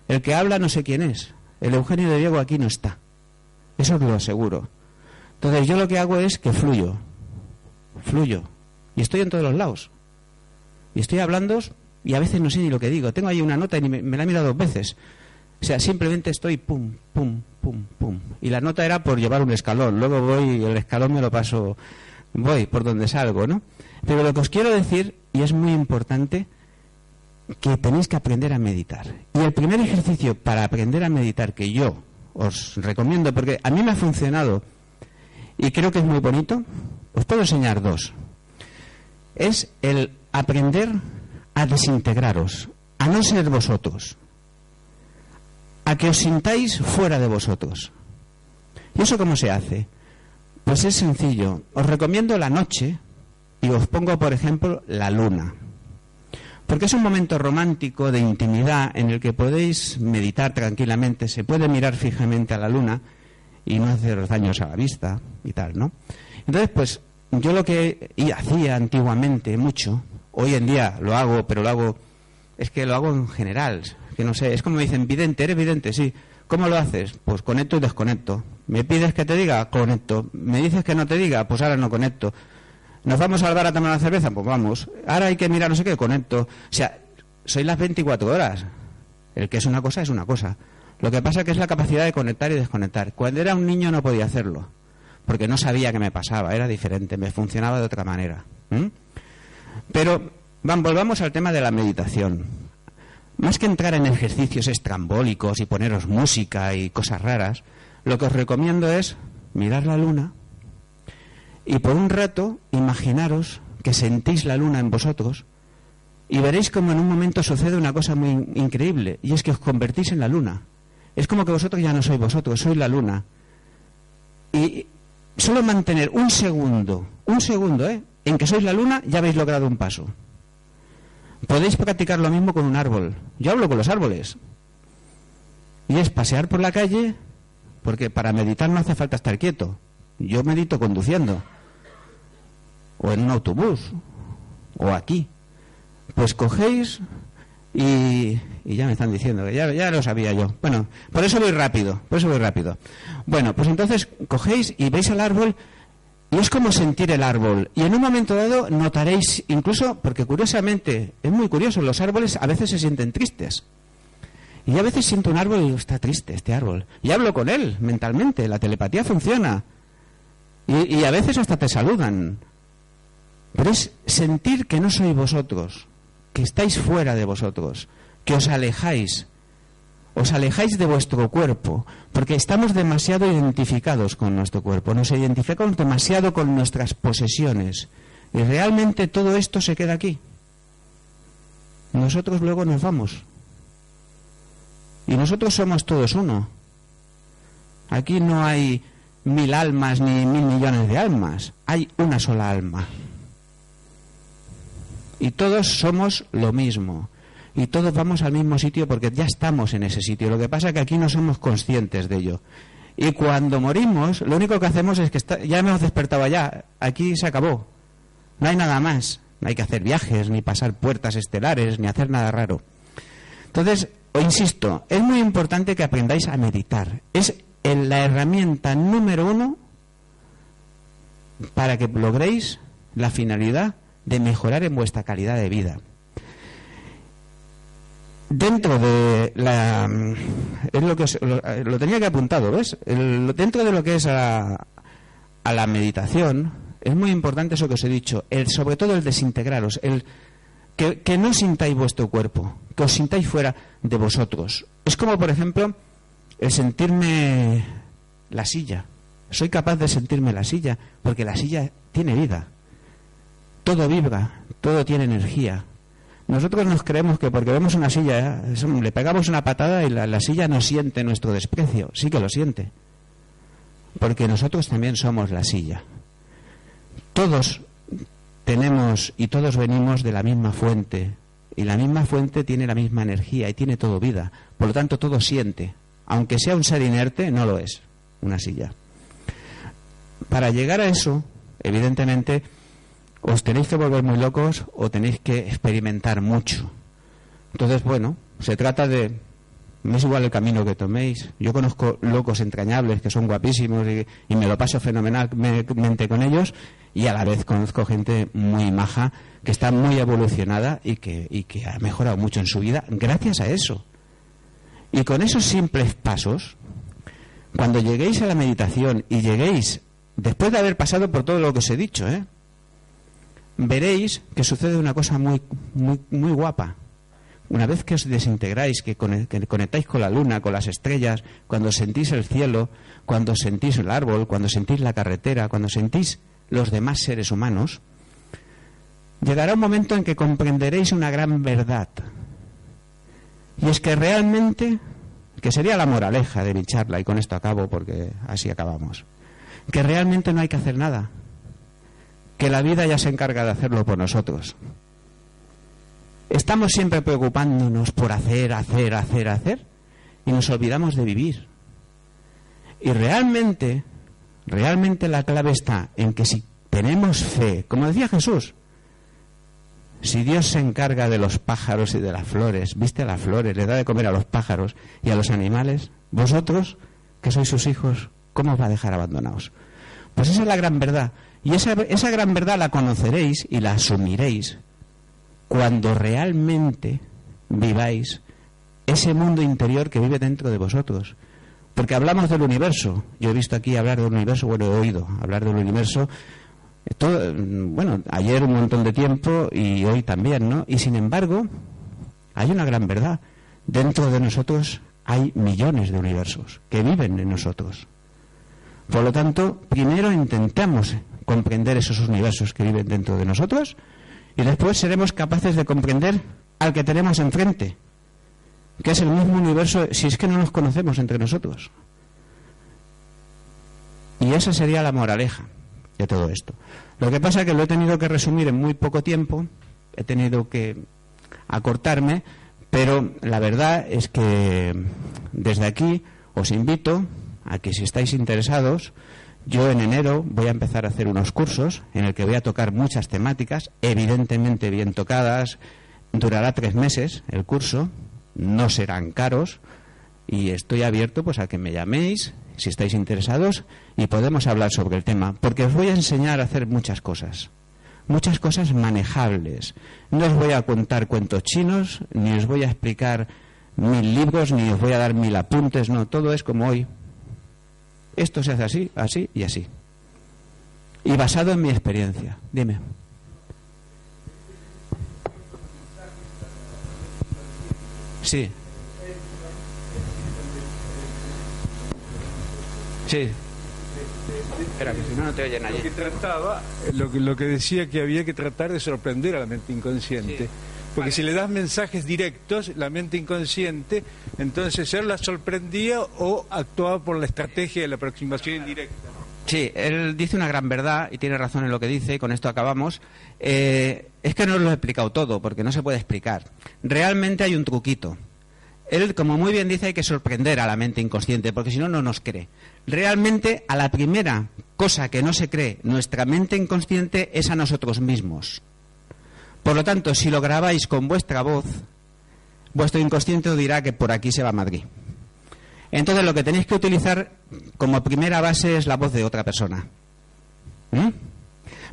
El que habla no sé quién es. El Eugenio de Diego aquí no está. Eso os lo aseguro. Entonces yo lo que hago es que fluyo. Fluyo. Y estoy en todos los lados. Y estoy hablando y a veces no sé ni lo que digo. Tengo ahí una nota y me, me la he mirado dos veces. O sea, simplemente estoy pum, pum, pum, pum. Y la nota era por llevar un escalón. Luego voy, el escalón me lo paso, voy por donde salgo, ¿no? Pero lo que os quiero decir, y es muy importante, que tenéis que aprender a meditar. Y el primer ejercicio para aprender a meditar que yo os recomiendo, porque a mí me ha funcionado y creo que es muy bonito, os puedo enseñar dos. Es el aprender a desintegraros, a no ser vosotros que os sintáis fuera de vosotros. ¿Y eso cómo se hace? Pues es sencillo. Os recomiendo la noche y os pongo, por ejemplo, la luna. Porque es un momento romántico de intimidad en el que podéis meditar tranquilamente, se puede mirar fijamente a la luna y no hacer daños a la vista y tal, ¿no? Entonces, pues yo lo que hacía antiguamente mucho, hoy en día lo hago, pero lo hago, es que lo hago en general, que no sé, es como me dicen, vidente, eres vidente, sí. ¿Cómo lo haces? Pues conecto y desconecto. ¿Me pides que te diga? Conecto. ¿Me dices que no te diga? Pues ahora no conecto. ¿Nos vamos al bar a tomar una cerveza? Pues vamos. Ahora hay que mirar no sé qué, conecto. O sea, soy las 24 horas. El que es una cosa es una cosa. Lo que pasa que es la capacidad de conectar y desconectar. Cuando era un niño no podía hacerlo, porque no sabía qué me pasaba, era diferente, me funcionaba de otra manera. Pero volvamos al tema de la meditación. Más que entrar en ejercicios estrambólicos y poneros música y cosas raras, lo que os recomiendo es mirar la luna y por un rato imaginaros que sentís la luna en vosotros y veréis como en un momento sucede una cosa muy increíble y es que os convertís en la luna. Es como que vosotros ya no sois vosotros, sois la luna. Y solo mantener un segundo, un segundo, ¿eh? En que sois la luna ya habéis logrado un paso. Podéis practicar lo mismo con un árbol. Yo hablo con los árboles. Y es pasear por la calle, porque para meditar no hace falta estar quieto. Yo medito conduciendo. O en un autobús. O aquí. Pues cogéis y, ya me están diciendo que ya, ya lo sabía yo. Bueno, por eso voy rápido, por eso voy rápido. Bueno, pues entonces cogéis y veis al árbol y es como sentir el árbol. Y en un momento dado notaréis, incluso, porque curiosamente, es muy curioso, los árboles a veces se sienten tristes. Y a veces siento un árbol y digo, está triste este árbol. Y hablo con él mentalmente, la telepatía funciona. Y, y a veces hasta te saludan. Pero es sentir que no sois vosotros, que estáis fuera de vosotros, que os alejáis, os alejáis de vuestro cuerpo, porque estamos demasiado identificados con nuestro cuerpo, nos identificamos demasiado con nuestras posesiones, y realmente todo esto se queda aquí. Nosotros luego nos vamos. Y nosotros somos todos uno. Aquí no hay mil almas ni mil millones de almas, hay una sola alma. Y todos somos lo mismo. Y todos vamos al mismo sitio porque ya estamos en ese sitio. Lo que pasa es que aquí no somos conscientes de ello. Y cuando morimos, lo único que hacemos es que ya hemos despertado allá. Aquí se acabó. No hay nada más. No hay que hacer viajes, ni pasar puertas estelares, ni hacer nada raro. Entonces, insisto, es muy importante que aprendáis a meditar. Es la herramienta número uno para que logréis la finalidad de mejorar en vuestra calidad de vida. Dentro de la. Es lo, que lo, tenía que apuntado, ¿ves? dentro de lo que es a, a, la meditación, es muy importante eso que os he dicho, el, sobre todo el desintegraros, el que, que no sintáis vuestro cuerpo, que os sintáis fuera de vosotros. Es como, por ejemplo, el sentirme la silla. Soy capaz de sentirme la silla, porque la silla tiene vida todo vibra, todo tiene energía. Nosotros nos creemos que porque vemos una silla, ¿eh? le pegamos una patada y la, silla no siente nuestro desprecio. Sí que lo siente. Porque nosotros también somos la silla. Todos tenemos y todos venimos de la misma fuente. Y la misma fuente tiene la misma energía y tiene todo vida. Por lo tanto, todo siente. Aunque sea un ser inerte, no lo es una silla. Para llegar a eso, evidentemente, os tenéis que volver muy locos o tenéis que experimentar mucho. Entonces, bueno, se trata de... No es igual el camino que toméis. Yo conozco locos entrañables que son guapísimos y, me lo paso fenomenalmente con ellos y a la vez conozco gente muy maja que está muy evolucionada y que, y que ha mejorado mucho en su vida gracias a eso. Y con esos simples pasos, cuando lleguéis a la meditación y lleguéis, después de haber pasado por todo lo que os he dicho, ¿eh? Veréis que sucede una cosa muy, muy, muy guapa. Una vez que os desintegráis, que, conectáis con la luna, con las estrellas, cuando sentís el cielo, cuando sentís el árbol, cuando sentís la carretera, cuando sentís los demás seres humanos, llegará un momento en que comprenderéis una gran verdad. Y es que realmente, que sería la moraleja de mi charla, y con esto acabo porque así acabamos, que realmente no hay que hacer nada, que la vida ya se encarga de hacerlo por nosotros. Estamos siempre preocupándonos por hacer, hacer, hacer, hacer y nos olvidamos de vivir. Y realmente, realmente la clave está en que si tenemos fe, como decía Jesús, Si Dios se encarga de los pájaros y de las flores, viste a las flores, le da de comer a los pájaros y a los animales, vosotros, que sois sus hijos, ¿cómo os va a dejar abandonados? Pues esa es la gran verdad. Y esa, esa gran verdad la conoceréis y la asumiréis cuando realmente viváis ese mundo interior que vive dentro de vosotros. Porque hablamos del universo. Yo he visto aquí hablar del universo, bueno, he oído hablar del universo. Todo, bueno, ayer un montón de tiempo y hoy también, ¿no? Y sin embargo, hay una gran verdad. Dentro de nosotros hay millones de universos que viven en nosotros. Por lo tanto, primero intentamos comprender esos universos que viven dentro de nosotros y después seremos capaces de comprender al que tenemos enfrente, que es el mismo universo si es que no nos conocemos entre nosotros. Y esa sería la moraleja de todo esto. Lo que pasa es que lo he tenido que resumir en muy poco tiempo, he tenido que acortarme, pero la verdad es que desde aquí os invito a que si estáis interesados, yo en enero voy a empezar a hacer unos cursos en el que voy a tocar muchas temáticas, evidentemente bien tocadas. Durará tres meses el curso, no serán caros y estoy abierto pues a que me llaméis si estáis interesados y podemos hablar sobre el tema, porque os voy a enseñar a hacer muchas cosas, muchas cosas manejables. No os voy a contar cuentos chinos, ni os voy a explicar mil libros, ni os voy a dar mil apuntes, no, todo es como hoy, esto se hace así, así y así. Y basado en mi experiencia. Dime. Sí. Sí. Espera, que si no, no te oyen allí. Lo que trataba, lo que, lo que decía que había que tratar de sorprender a la mente inconsciente. Porque si le das mensajes directos, la mente inconsciente, entonces él la sorprendía o actuaba por la estrategia de la aproximación indirecta. Sí, él dice una gran verdad y tiene razón en lo que dice, y con esto acabamos. Eh, es que no lo he explicado todo, porque no se puede explicar. Realmente hay un truquito. Él, como muy bien dice, hay que sorprender a la mente inconsciente, porque si no, no nos cree. Realmente, a la primera cosa que no se cree nuestra mente inconsciente es a nosotros mismos. Por lo tanto, si lo grabáis con vuestra voz, vuestro inconsciente os dirá que por aquí se va a Madrid. Entonces, lo que tenéis que utilizar como primera base es la voz de otra persona. ¿Mm?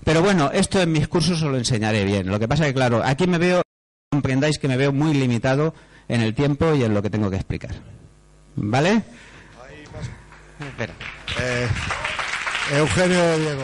Pero bueno, esto en mis cursos os lo enseñaré bien. Lo que pasa es que, claro, aquí me veo, comprendáis que me veo muy limitado en el tiempo y en lo que tengo que explicar. ¿Vale? Espera. Eh, Eugenio Diego.